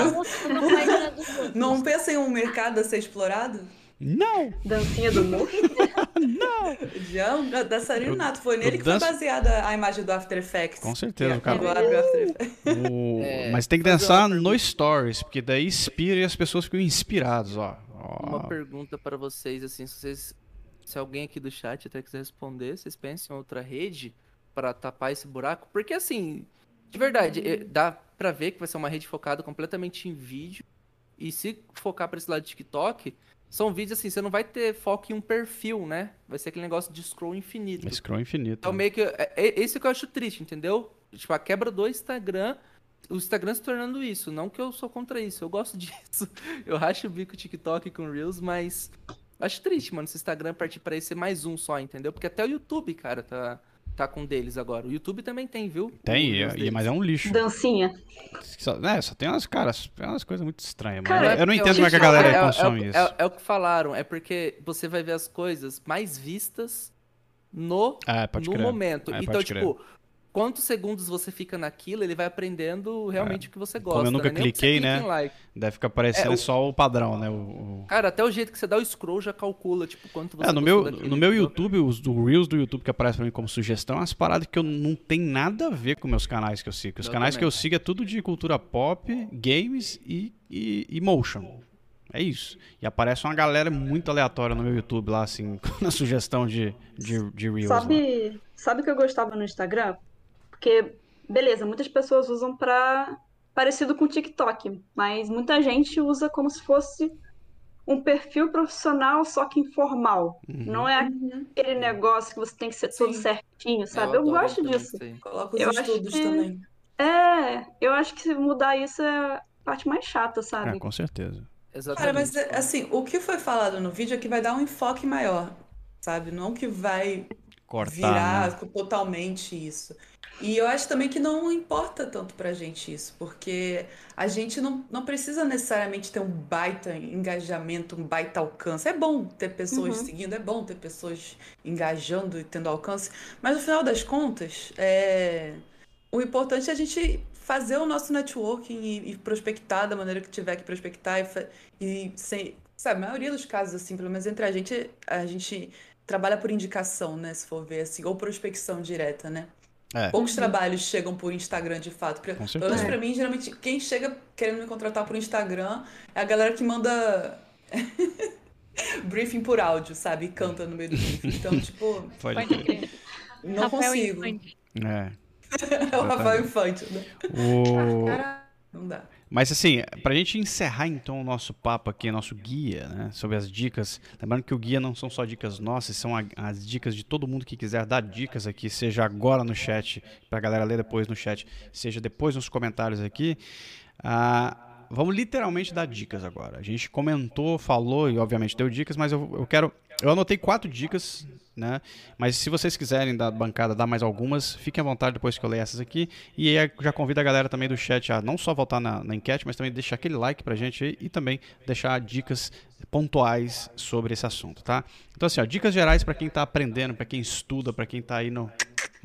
Não pensa em um mercado a ser explorado? Não! Dancinha do. Jean, um dançarino nato. Foi nele que foi baseada a imagem do After Effects. Com certeza, Que o cara. O After Effects. O- É, mas tem que dançar uma no Stories, porque daí inspira e as pessoas ficam inspiradas, ó. Ó. Uma pergunta pra vocês, assim, se vocês. Se alguém aqui do chat até quiser responder, vocês pensam em outra rede pra tapar esse buraco? Porque assim, de verdade, eh, dá pra ver que vai ser uma rede focada completamente em vídeo. E se focar pra esse lado de TikTok, são vídeos assim, você não vai ter foco em um perfil, né? Vai ser aquele negócio de scroll infinito. Scroll infinito. Então meio que. É, é esse que eu acho triste, entendeu? Tipo, a quebra do Instagram. O Instagram se tornando isso. Não que eu sou contra isso, eu gosto disso. Eu racho o bico TikTok com Reels, mas. Acho triste, mano, se o Instagram partir pra esse ser mais um só, entendeu? Porque até o YouTube, cara, tá, tá com deles agora. O YouTube também tem, viu? Tem, e- e- mas é um lixo. Dancinha. Só, é, só tem umas, caras, é umas coisas muito estranhas. Cara, eu não é entendo como é que a galera é- é- consome é- isso. É, é o que falaram, é porque você vai ver as coisas mais vistas no É, pode no crer. momento. É, então, pode tipo, quantos segundos você fica naquilo, ele vai aprendendo realmente o que você gosta. É. eu nunca né? Cliquei, né? like. Deve ficar parecendo É, o- só o padrão, né? O, o- Cara, até o jeito que você dá o scroll já calcula, tipo, quanto você É, no meu, daquilo, no meu entendeu? YouTube, os do Reels do YouTube que aparece pra mim como sugestão, é umas paradas que eu não tem nada a ver com meus canais que eu sigo. Os Eu canais também. que eu sigo é tudo de cultura pop, games e, e, e motion. É isso. E aparece uma galera muito aleatória no meu YouTube lá, assim, na sugestão de, de, de Reels. lá. Sabe, sabe o que eu gostava no Instagram? Porque, beleza, muitas pessoas usam pra parecido com o TikTok, mas muita gente usa como se fosse um perfil profissional, só que informal. Uhum. Não é aquele negócio que você tem que ser tudo Sim. certinho, sabe? Eu, adoro gosto também disso. isso aí. Coloca os Eu acho estudos que- também. É, eu acho que se mudar isso é a parte mais chata, É, sabe? com certeza. Cara, mas Exatamente. assim, o que foi falado no vídeo é que vai dar um enfoque maior, sabe? Não que vai Cortar, virar né? totalmente isso. E eu acho também que não importa tanto pra gente isso, porque a gente não, não precisa necessariamente ter um baita engajamento, um baita alcance. É bom ter pessoas Uhum. seguindo, é bom ter pessoas engajando e tendo alcance, mas no final das contas, é... o importante é a gente fazer o nosso networking e, e prospectar da maneira que tiver que prospectar e, e sem, sabe, a maioria dos casos, assim, pelo menos entre a gente, a gente trabalha por indicação, né? Se for ver assim, ou prospecção direta, né? É. Poucos trabalhos chegam por Instagram de fato. Pra- certeza. pra mim, geralmente, quem chega querendo me contratar por Instagram é a galera que manda briefing por áudio, sabe? E canta no meio do briefing. Então, tipo, Pode crer. não Rafael consigo. Infante. É. É o Rafael Infante, né? O... Cara, não dá. Mas assim, pra gente encerrar então o nosso papo aqui, nosso guia, né, sobre as dicas, lembrando que o guia não são só dicas nossas, são a- as dicas de todo mundo que quiser dar dicas aqui, seja agora no chat, pra galera ler depois no chat, seja depois nos comentários aqui. Ah, vamos literalmente dar dicas agora. A gente comentou, falou e obviamente deu dicas, mas eu, eu quero. Eu anotei quatro dicas, né? Mas se vocês quiserem da bancada dar mais algumas, fiquem à vontade depois que eu ler essas aqui. E aí já convido a galera também do chat a não só votar na, na enquete, mas também deixar aquele like pra gente aí e também deixar dicas pontuais sobre esse assunto, tá? Então assim, ó, dicas gerais pra quem tá aprendendo, pra quem estuda, pra quem tá aí no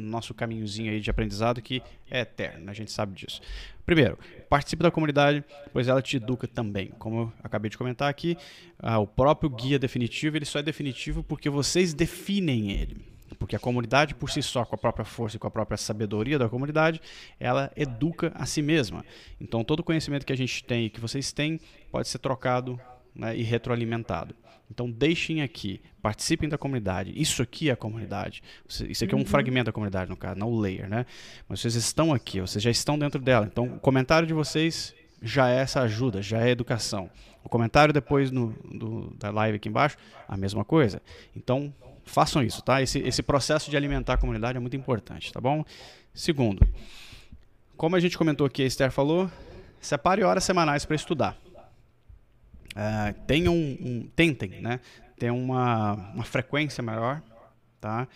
nosso caminhozinho aí de aprendizado que é eterno, a gente sabe disso. Primeiro, participe da comunidade, pois ela te educa também. Como eu acabei de comentar aqui, ah, o próprio guia definitivo, ele só é definitivo porque vocês definem ele. Porque a comunidade por si só, com a própria força e com a própria sabedoria da comunidade, ela educa a si mesma. Então todo conhecimento que a gente tem e que vocês têm pode ser trocado né, e retroalimentado. Então deixem aqui, participem da comunidade. Isso aqui é a comunidade. Isso aqui é um fragmento da comunidade, no caso, não o layer, né? Mas vocês estão aqui, vocês já estão dentro dela. Então o comentário de vocês já é essa ajuda, já é educação. O comentário depois no, do- da live aqui embaixo, a mesma coisa. Então façam isso, tá? Esse, esse processo de alimentar a comunidade é muito importante, tá bom? Segundo, como a gente comentou aqui, a Esther falou, separe horas semanais para estudar. Ah, tenham um, tentem, né? Ter uma, uma frequência maior, tá?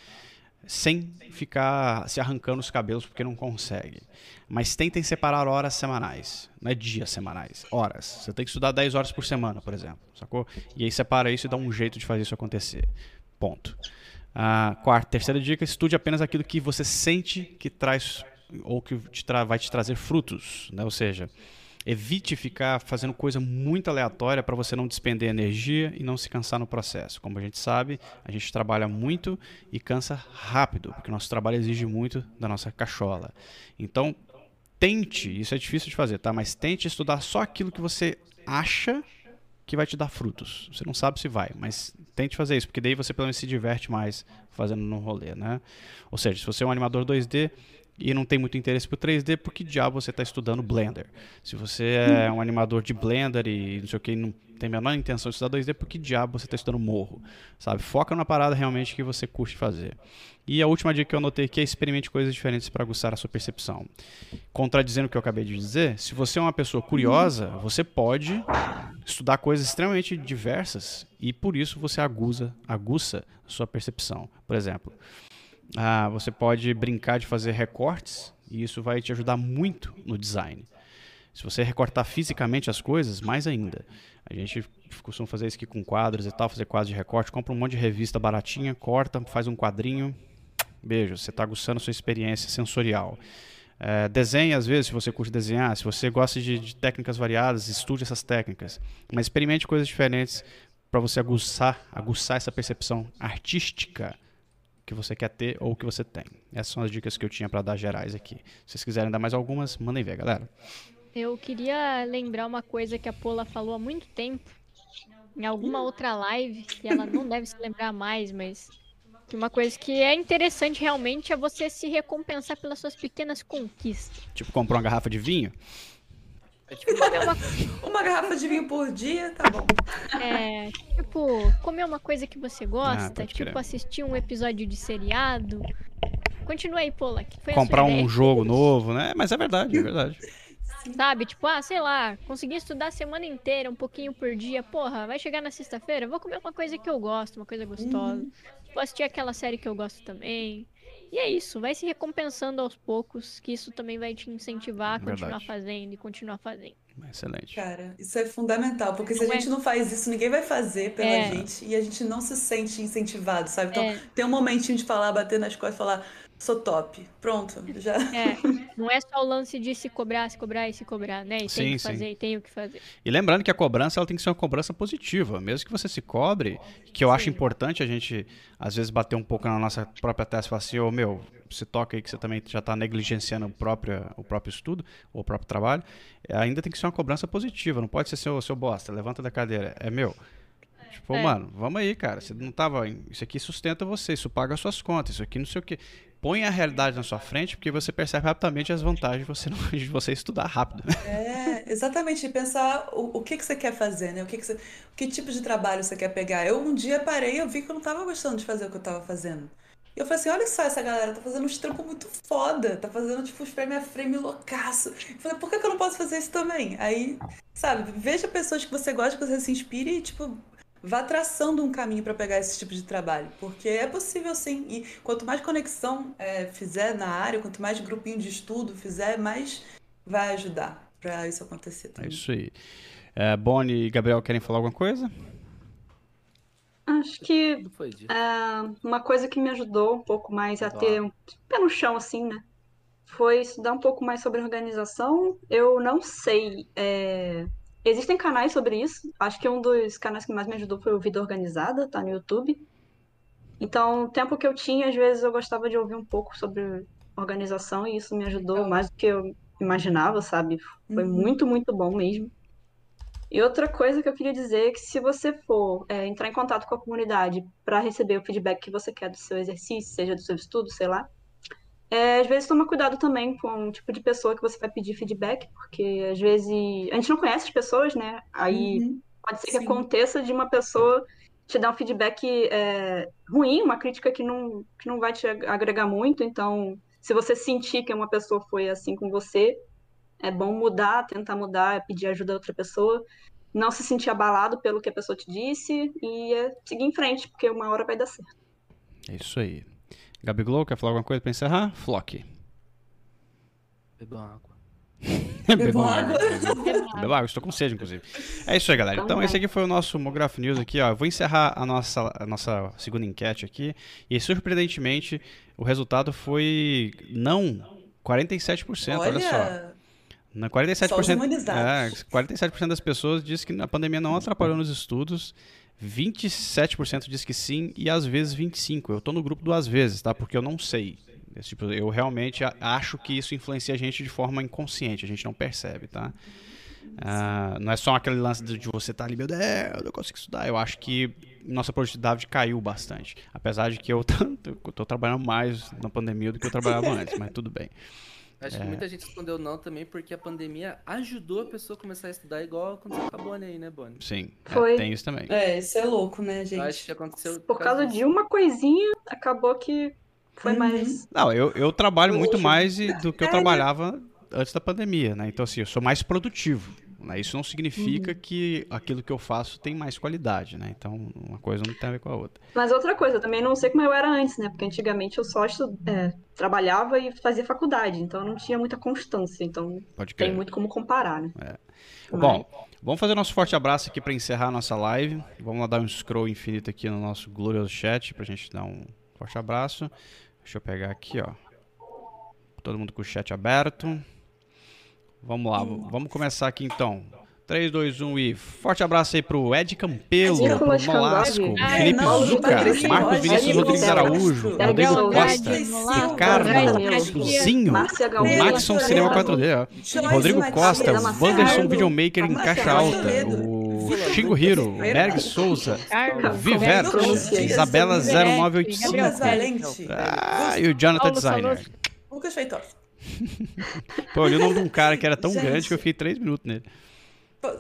Sem ficar se arrancando os cabelos porque não consegue. Mas tentem separar horas semanais, não é dias semanais, horas. Você tem que estudar 10 horas por semana, por exemplo, sacou? E aí separa isso e dá um jeito de fazer isso acontecer. Ponto. Ah, quarta, terceira dica, estude apenas aquilo que você sente que traz ou que te vai te trazer frutos, né? Ou seja, evite ficar fazendo coisa muito aleatória para você não despender energia e não se cansar no processo. Como a gente sabe, a gente trabalha muito e cansa rápido, porque nosso trabalho exige muito da nossa cachola. Então, tente, isso é difícil de fazer, tá? Mas tente estudar só aquilo que você acha que vai te dar frutos. Você não sabe se vai, mas tente fazer isso, porque daí você pelo menos se diverte mais fazendo no rolê, né? Ou seja, se você é um animador 2D e não tem muito interesse por 3D, por que diabo você está estudando Blender? Se você é um animador de Blender e não sei o que, não tem a menor intenção de estudar 2D, por que diabo você está estudando Morro? Sabe? Foca na parada realmente que você curte fazer. E a última dica que eu anotei aqui é experimente coisas diferentes para aguçar a sua percepção. Contradizendo o que eu acabei de dizer, se você é uma pessoa curiosa, você pode estudar coisas extremamente diversas e por isso você aguça, aguça a sua percepção. Por exemplo, ah, você pode brincar de fazer recortes e isso vai te ajudar muito no design. Se você recortar fisicamente as coisas, mais ainda. A gente costuma fazer isso aqui com quadros e tal, fazer quadros de recorte, compra um monte de revista baratinha, corta, faz um quadrinho, beijo, você está aguçando a sua experiência sensorial. É, desenhe às vezes, se você curte desenhar, se você gosta de, de técnicas variadas, estude essas técnicas. Mas experimente coisas diferentes para você aguçar, aguçar essa percepção artística que você quer ter ou que você tem. Essas são as dicas que eu tinha para dar gerais aqui. Se vocês quiserem dar mais algumas, mandem ver, galera. Eu queria lembrar uma coisa que a Pola falou há muito tempo, em alguma outra live, que ela não deve se lembrar mais, mas que uma coisa que é interessante realmente é você se recompensar pelas suas pequenas conquistas. Tipo, comprou uma garrafa de vinho, É tipo, Comer uma, Uma garrafa de vinho por dia, tá bom. é, tipo, comer uma coisa que você gosta, Ah, tipo assistir um episódio de seriado. Continua aí, Pola, que foi a comprar sua um ideia. jogo novo, né? Mas é verdade, é verdade. Sabe? Tipo, ah, sei lá, consegui estudar a semana inteira, um pouquinho por dia. Porra, vai chegar na sexta-feira, vou comer uma coisa que eu gosto, uma coisa gostosa. Vou assistir aquela série que eu gosto também. E é isso, vai se recompensando aos poucos, que isso também vai te incentivar a continuar Verdade. fazendo e continuar fazendo. Excelente. Cara, isso é fundamental, porque se a Não é? gente não faz isso, ninguém vai fazer pela É. gente e a gente não se sente incentivado, sabe? Então, É. tem um momentinho de falar, bater nas costas e falar, sou top. Pronto, já. É, não é só o lance de se cobrar, se cobrar e se cobrar, né? E Sim, tem que sim. fazer, e tem o que fazer. E lembrando que a cobrança ela tem que ser uma cobrança positiva, mesmo que você se cobre, que eu acho Sim. importante a gente às vezes bater um pouco na nossa própria testa e falar assim, ô meu, se toca aí que você também já está negligenciando o próprio, o próprio estudo, ou o próprio trabalho, é, ainda tem que ser uma cobrança positiva, não pode ser seu, seu bosta, levanta da cadeira, é meu. Tipo, É. mano, vamos aí, cara. Você não tava. Isso aqui sustenta você, isso paga as suas contas, isso aqui não sei o quê. Põe a realidade na sua frente, porque você percebe rapidamente as vantagens de você, não- de você estudar rápido. É, exatamente, pensar o, o que que você quer fazer, né? O que que você, que tipo de trabalho você quer pegar. Eu um dia parei eu vi que eu não tava gostando de fazer o que eu tava fazendo. E eu falei assim, olha só essa galera, tá fazendo uns trampos muito foda, tá fazendo tipo uns frame a frame loucaço. Eu falei, por que que eu não posso fazer isso também? Aí, sabe, veja pessoas que você gosta, que você se inspire e tipo, vá traçando um caminho pra pegar esse tipo de trabalho, porque é possível sim. E quanto mais conexão é, fizer na área, quanto mais grupinho de estudo fizer, mais vai ajudar pra isso acontecer É também. isso aí. É, Bonnie e Gabriel querem falar alguma coisa? Acho que. Ah, uma coisa que me ajudou um pouco mais a ter um pé no chão, assim, né? Foi estudar um pouco mais sobre organização. Eu não sei. é, Existem canais sobre isso. Acho que um dos canais que mais me ajudou foi o Vida Organizada, tá no YouTube. Então, o tempo que eu tinha, às vezes eu gostava de ouvir um pouco sobre organização e isso me ajudou Legal. mais do que eu imaginava, sabe? Foi Uhum. muito, muito bom mesmo. E outra coisa que eu queria dizer é que se você for é, entrar em contato com a comunidade para receber o feedback que você quer do seu exercício, seja do seu estudo, sei lá, é, às vezes toma cuidado também com o tipo de pessoa que você vai pedir feedback, porque às vezes a gente não conhece as pessoas, né? Aí Uhum. pode ser que Sim. aconteça de uma pessoa te dar um feedback é, ruim, uma crítica que não, que não vai te agregar muito. Então, se você sentir que uma pessoa foi assim com você, é bom mudar, tentar mudar, pedir ajuda a outra pessoa, não se sentir abalado pelo que a pessoa te disse e é, seguir em frente, porque uma hora vai dar certo. É isso aí. Gabi Glow, quer falar alguma coisa pra encerrar? Flock. Bebam água. Bebam água. Bebam água, estou com sede, inclusive. É isso aí, galera. Então, esse aqui foi o nosso Mograph News aqui, ó. Eu vou encerrar a nossa, a nossa segunda enquete aqui. E, surpreendentemente, o resultado foi não 47%, olha, só. Olha, Na Só os 47%, é, imunizados. 47% das pessoas diz que a pandemia não atrapalhou nos estudos. 27% diz que sim e às vezes 25%. Eu tô no grupo do às vezes, tá? Porque eu não sei. Tipo, eu realmente acho que isso influencia a gente de forma inconsciente, a gente não percebe, tá? Ah, não é só aquele lance de você estar ali, meu Deus, eu não consigo estudar. Eu acho que nossa produtividade caiu bastante. Apesar de que eu tô trabalhando mais na pandemia do que eu trabalhava antes, mas tudo bem. Acho É. que muita gente respondeu não também, porque a pandemia ajudou a pessoa a começar a estudar igual aconteceu com a Bonnie aí, né, Bonnie? Sim, é, Foi. tem isso também. é, isso é louco, né, Eu acho gente? que aconteceu Por causa de uma coisinha, acabou que foi Uhum. mais. Não, eu, eu trabalho muito mais do que eu É, né? trabalhava antes da pandemia, né? Então, assim, eu sou mais produtivo. Né? Isso não significa Uhum. que aquilo que eu faço tem mais qualidade, né? Então, uma coisa não tem a ver com a outra. Mas outra coisa, eu também não sei como eu era antes, né? Porque antigamente eu só estu... é, trabalhava e fazia faculdade, então eu não tinha muita constância, então Pode tem muito como comparar, né? Mas- Bom, vamos fazer nosso forte abraço aqui para encerrar a nossa live. Vamos lá dar um scroll infinito aqui no nosso glorioso chat pra gente dar um forte abraço. Deixa eu pegar aqui, ó. Todo mundo com o chat aberto. Vamos lá, vamos começar aqui então. 3, 2, 1 e forte abraço aí pro Ed Campelo, pro Nicolas Molasco, Cambage. Ah, Felipe não, Zuca, Patrícia Marcos Vinícius Rodrigues Araújo, Gabriel Rodrigo Costa, Ricardo, Zinho, o Maxon Cinema 4D, ó. Rodrigo Costa, Wanderson Videomaker em caixa alta, o Lucas Hiro, o Berg Souza, Carlos, Viverto. Isabela Viverete, 0985, Gabriel Lucas Valente, ah, e o Jonathan Designer. Lucas Feitosa. Pô, eu nome de um cara que era tão Gente. grande que eu fiquei três minutos nele.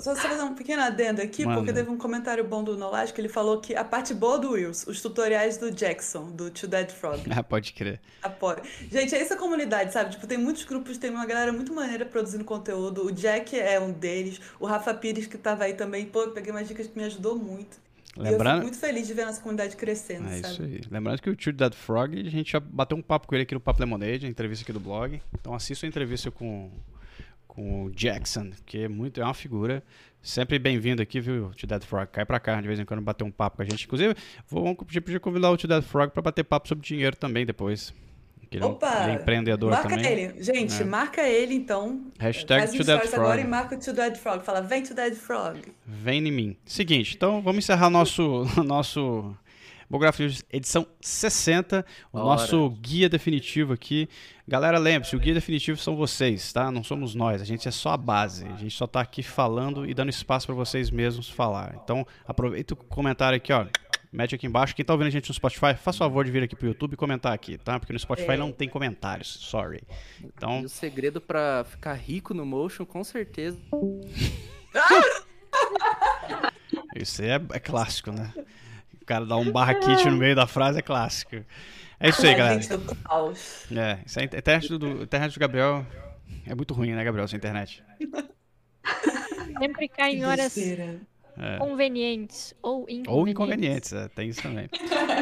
Só fazer um pequeno adendo aqui, Manda. porque teve um comentário bom do Nolash que ele falou que a parte boa do Wills, os tutoriais do Jackson, do Two Dead Frog, Ah, pode crer. apoia. Gente, é essa comunidade, sabe? Tipo, tem muitos grupos, tem uma galera muito maneira produzindo conteúdo. O Jack é um deles, o Rafa Pires que tava aí também. Pô, peguei umas dicas que me ajudou muito. E eu fico Lembrando, muito feliz de ver a nossa comunidade crescendo, é sabe? isso aí. Lembrando que o Tio Dead Frog, a gente já bateu um papo com ele aqui no Papo Lemonade, a entrevista aqui do blog. Então assista a entrevista com, com o Jackson, que é muito, é uma figura. Sempre bem-vindo aqui, viu, Tio Dead Frog? Cai pra cá de vez em quando bater um papo com a gente. Inclusive, vamos pedir pedir convidar o Tio Dead Frog pra bater papo sobre dinheiro também depois. Que ele, é Opa! é empreendedor Marca também. ele. Gente, É. marca ele então. Hashtag Faz To Dead stories agora e Frog. marca o To Dead Frog. Fala, vem To Dead Frog. Vem em mim. Seguinte, então vamos encerrar nosso, nosso News edição 60, o Ora. nosso guia definitivo aqui. Galera, lembre-se, o guia definitivo são vocês, tá? Não somos nós, a gente é só a base. A gente só tá aqui falando e dando espaço para vocês mesmos falar. Então, aproveita o comentário aqui, ó. Mete aqui embaixo. Quem tá ouvindo a gente no Spotify, faz favor de vir aqui pro YouTube e comentar aqui, tá? Porque no Spotify É. não tem comentários, sorry. Então, E o segredo pra ficar rico no motion, com certeza. Isso aí é, é clássico, né? O cara dá um barra kit no meio da frase é clássico. É isso aí, galera. gente do caos. É, isso aí, a internet do, internet do Gabriel é muito ruim, né, Gabriel, sua internet. Sempre cai em horas besteira. convenientes ou inconvenientes. Ou inconvenientes, é, tem isso também.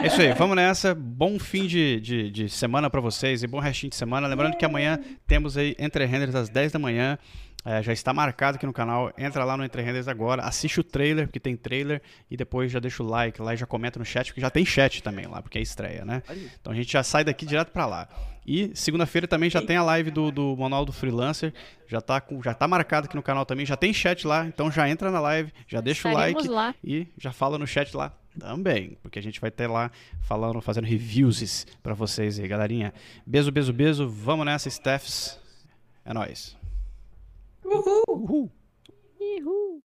É isso aí, vamos nessa. Bom fim de, de, de semana pra vocês e bom restinho de semana. Lembrando que amanhã temos aí Entre Renders às 10 da manhã. É, já está marcado aqui no canal. Entra lá no Entre Renders agora, assiste o trailer, porque tem trailer, e depois já deixa o like lá e já comenta no chat, porque já tem chat também lá, porque é estreia, né? Então a gente já sai daqui direto pra lá. E segunda-feira também já tem a live do, do Manual do Freelancer. Já tá, com, já tá marcado aqui no canal também. Já tem chat lá. Então já entra na live, já deixa o Estaremos like lá. e já fala no chat lá também. Porque a gente vai ter lá falando, fazendo reviews pra vocês aí, galerinha. Beijo, beijo, beijo. Vamos nessa, Stephs. É nóis. Woohoo! Woohoo!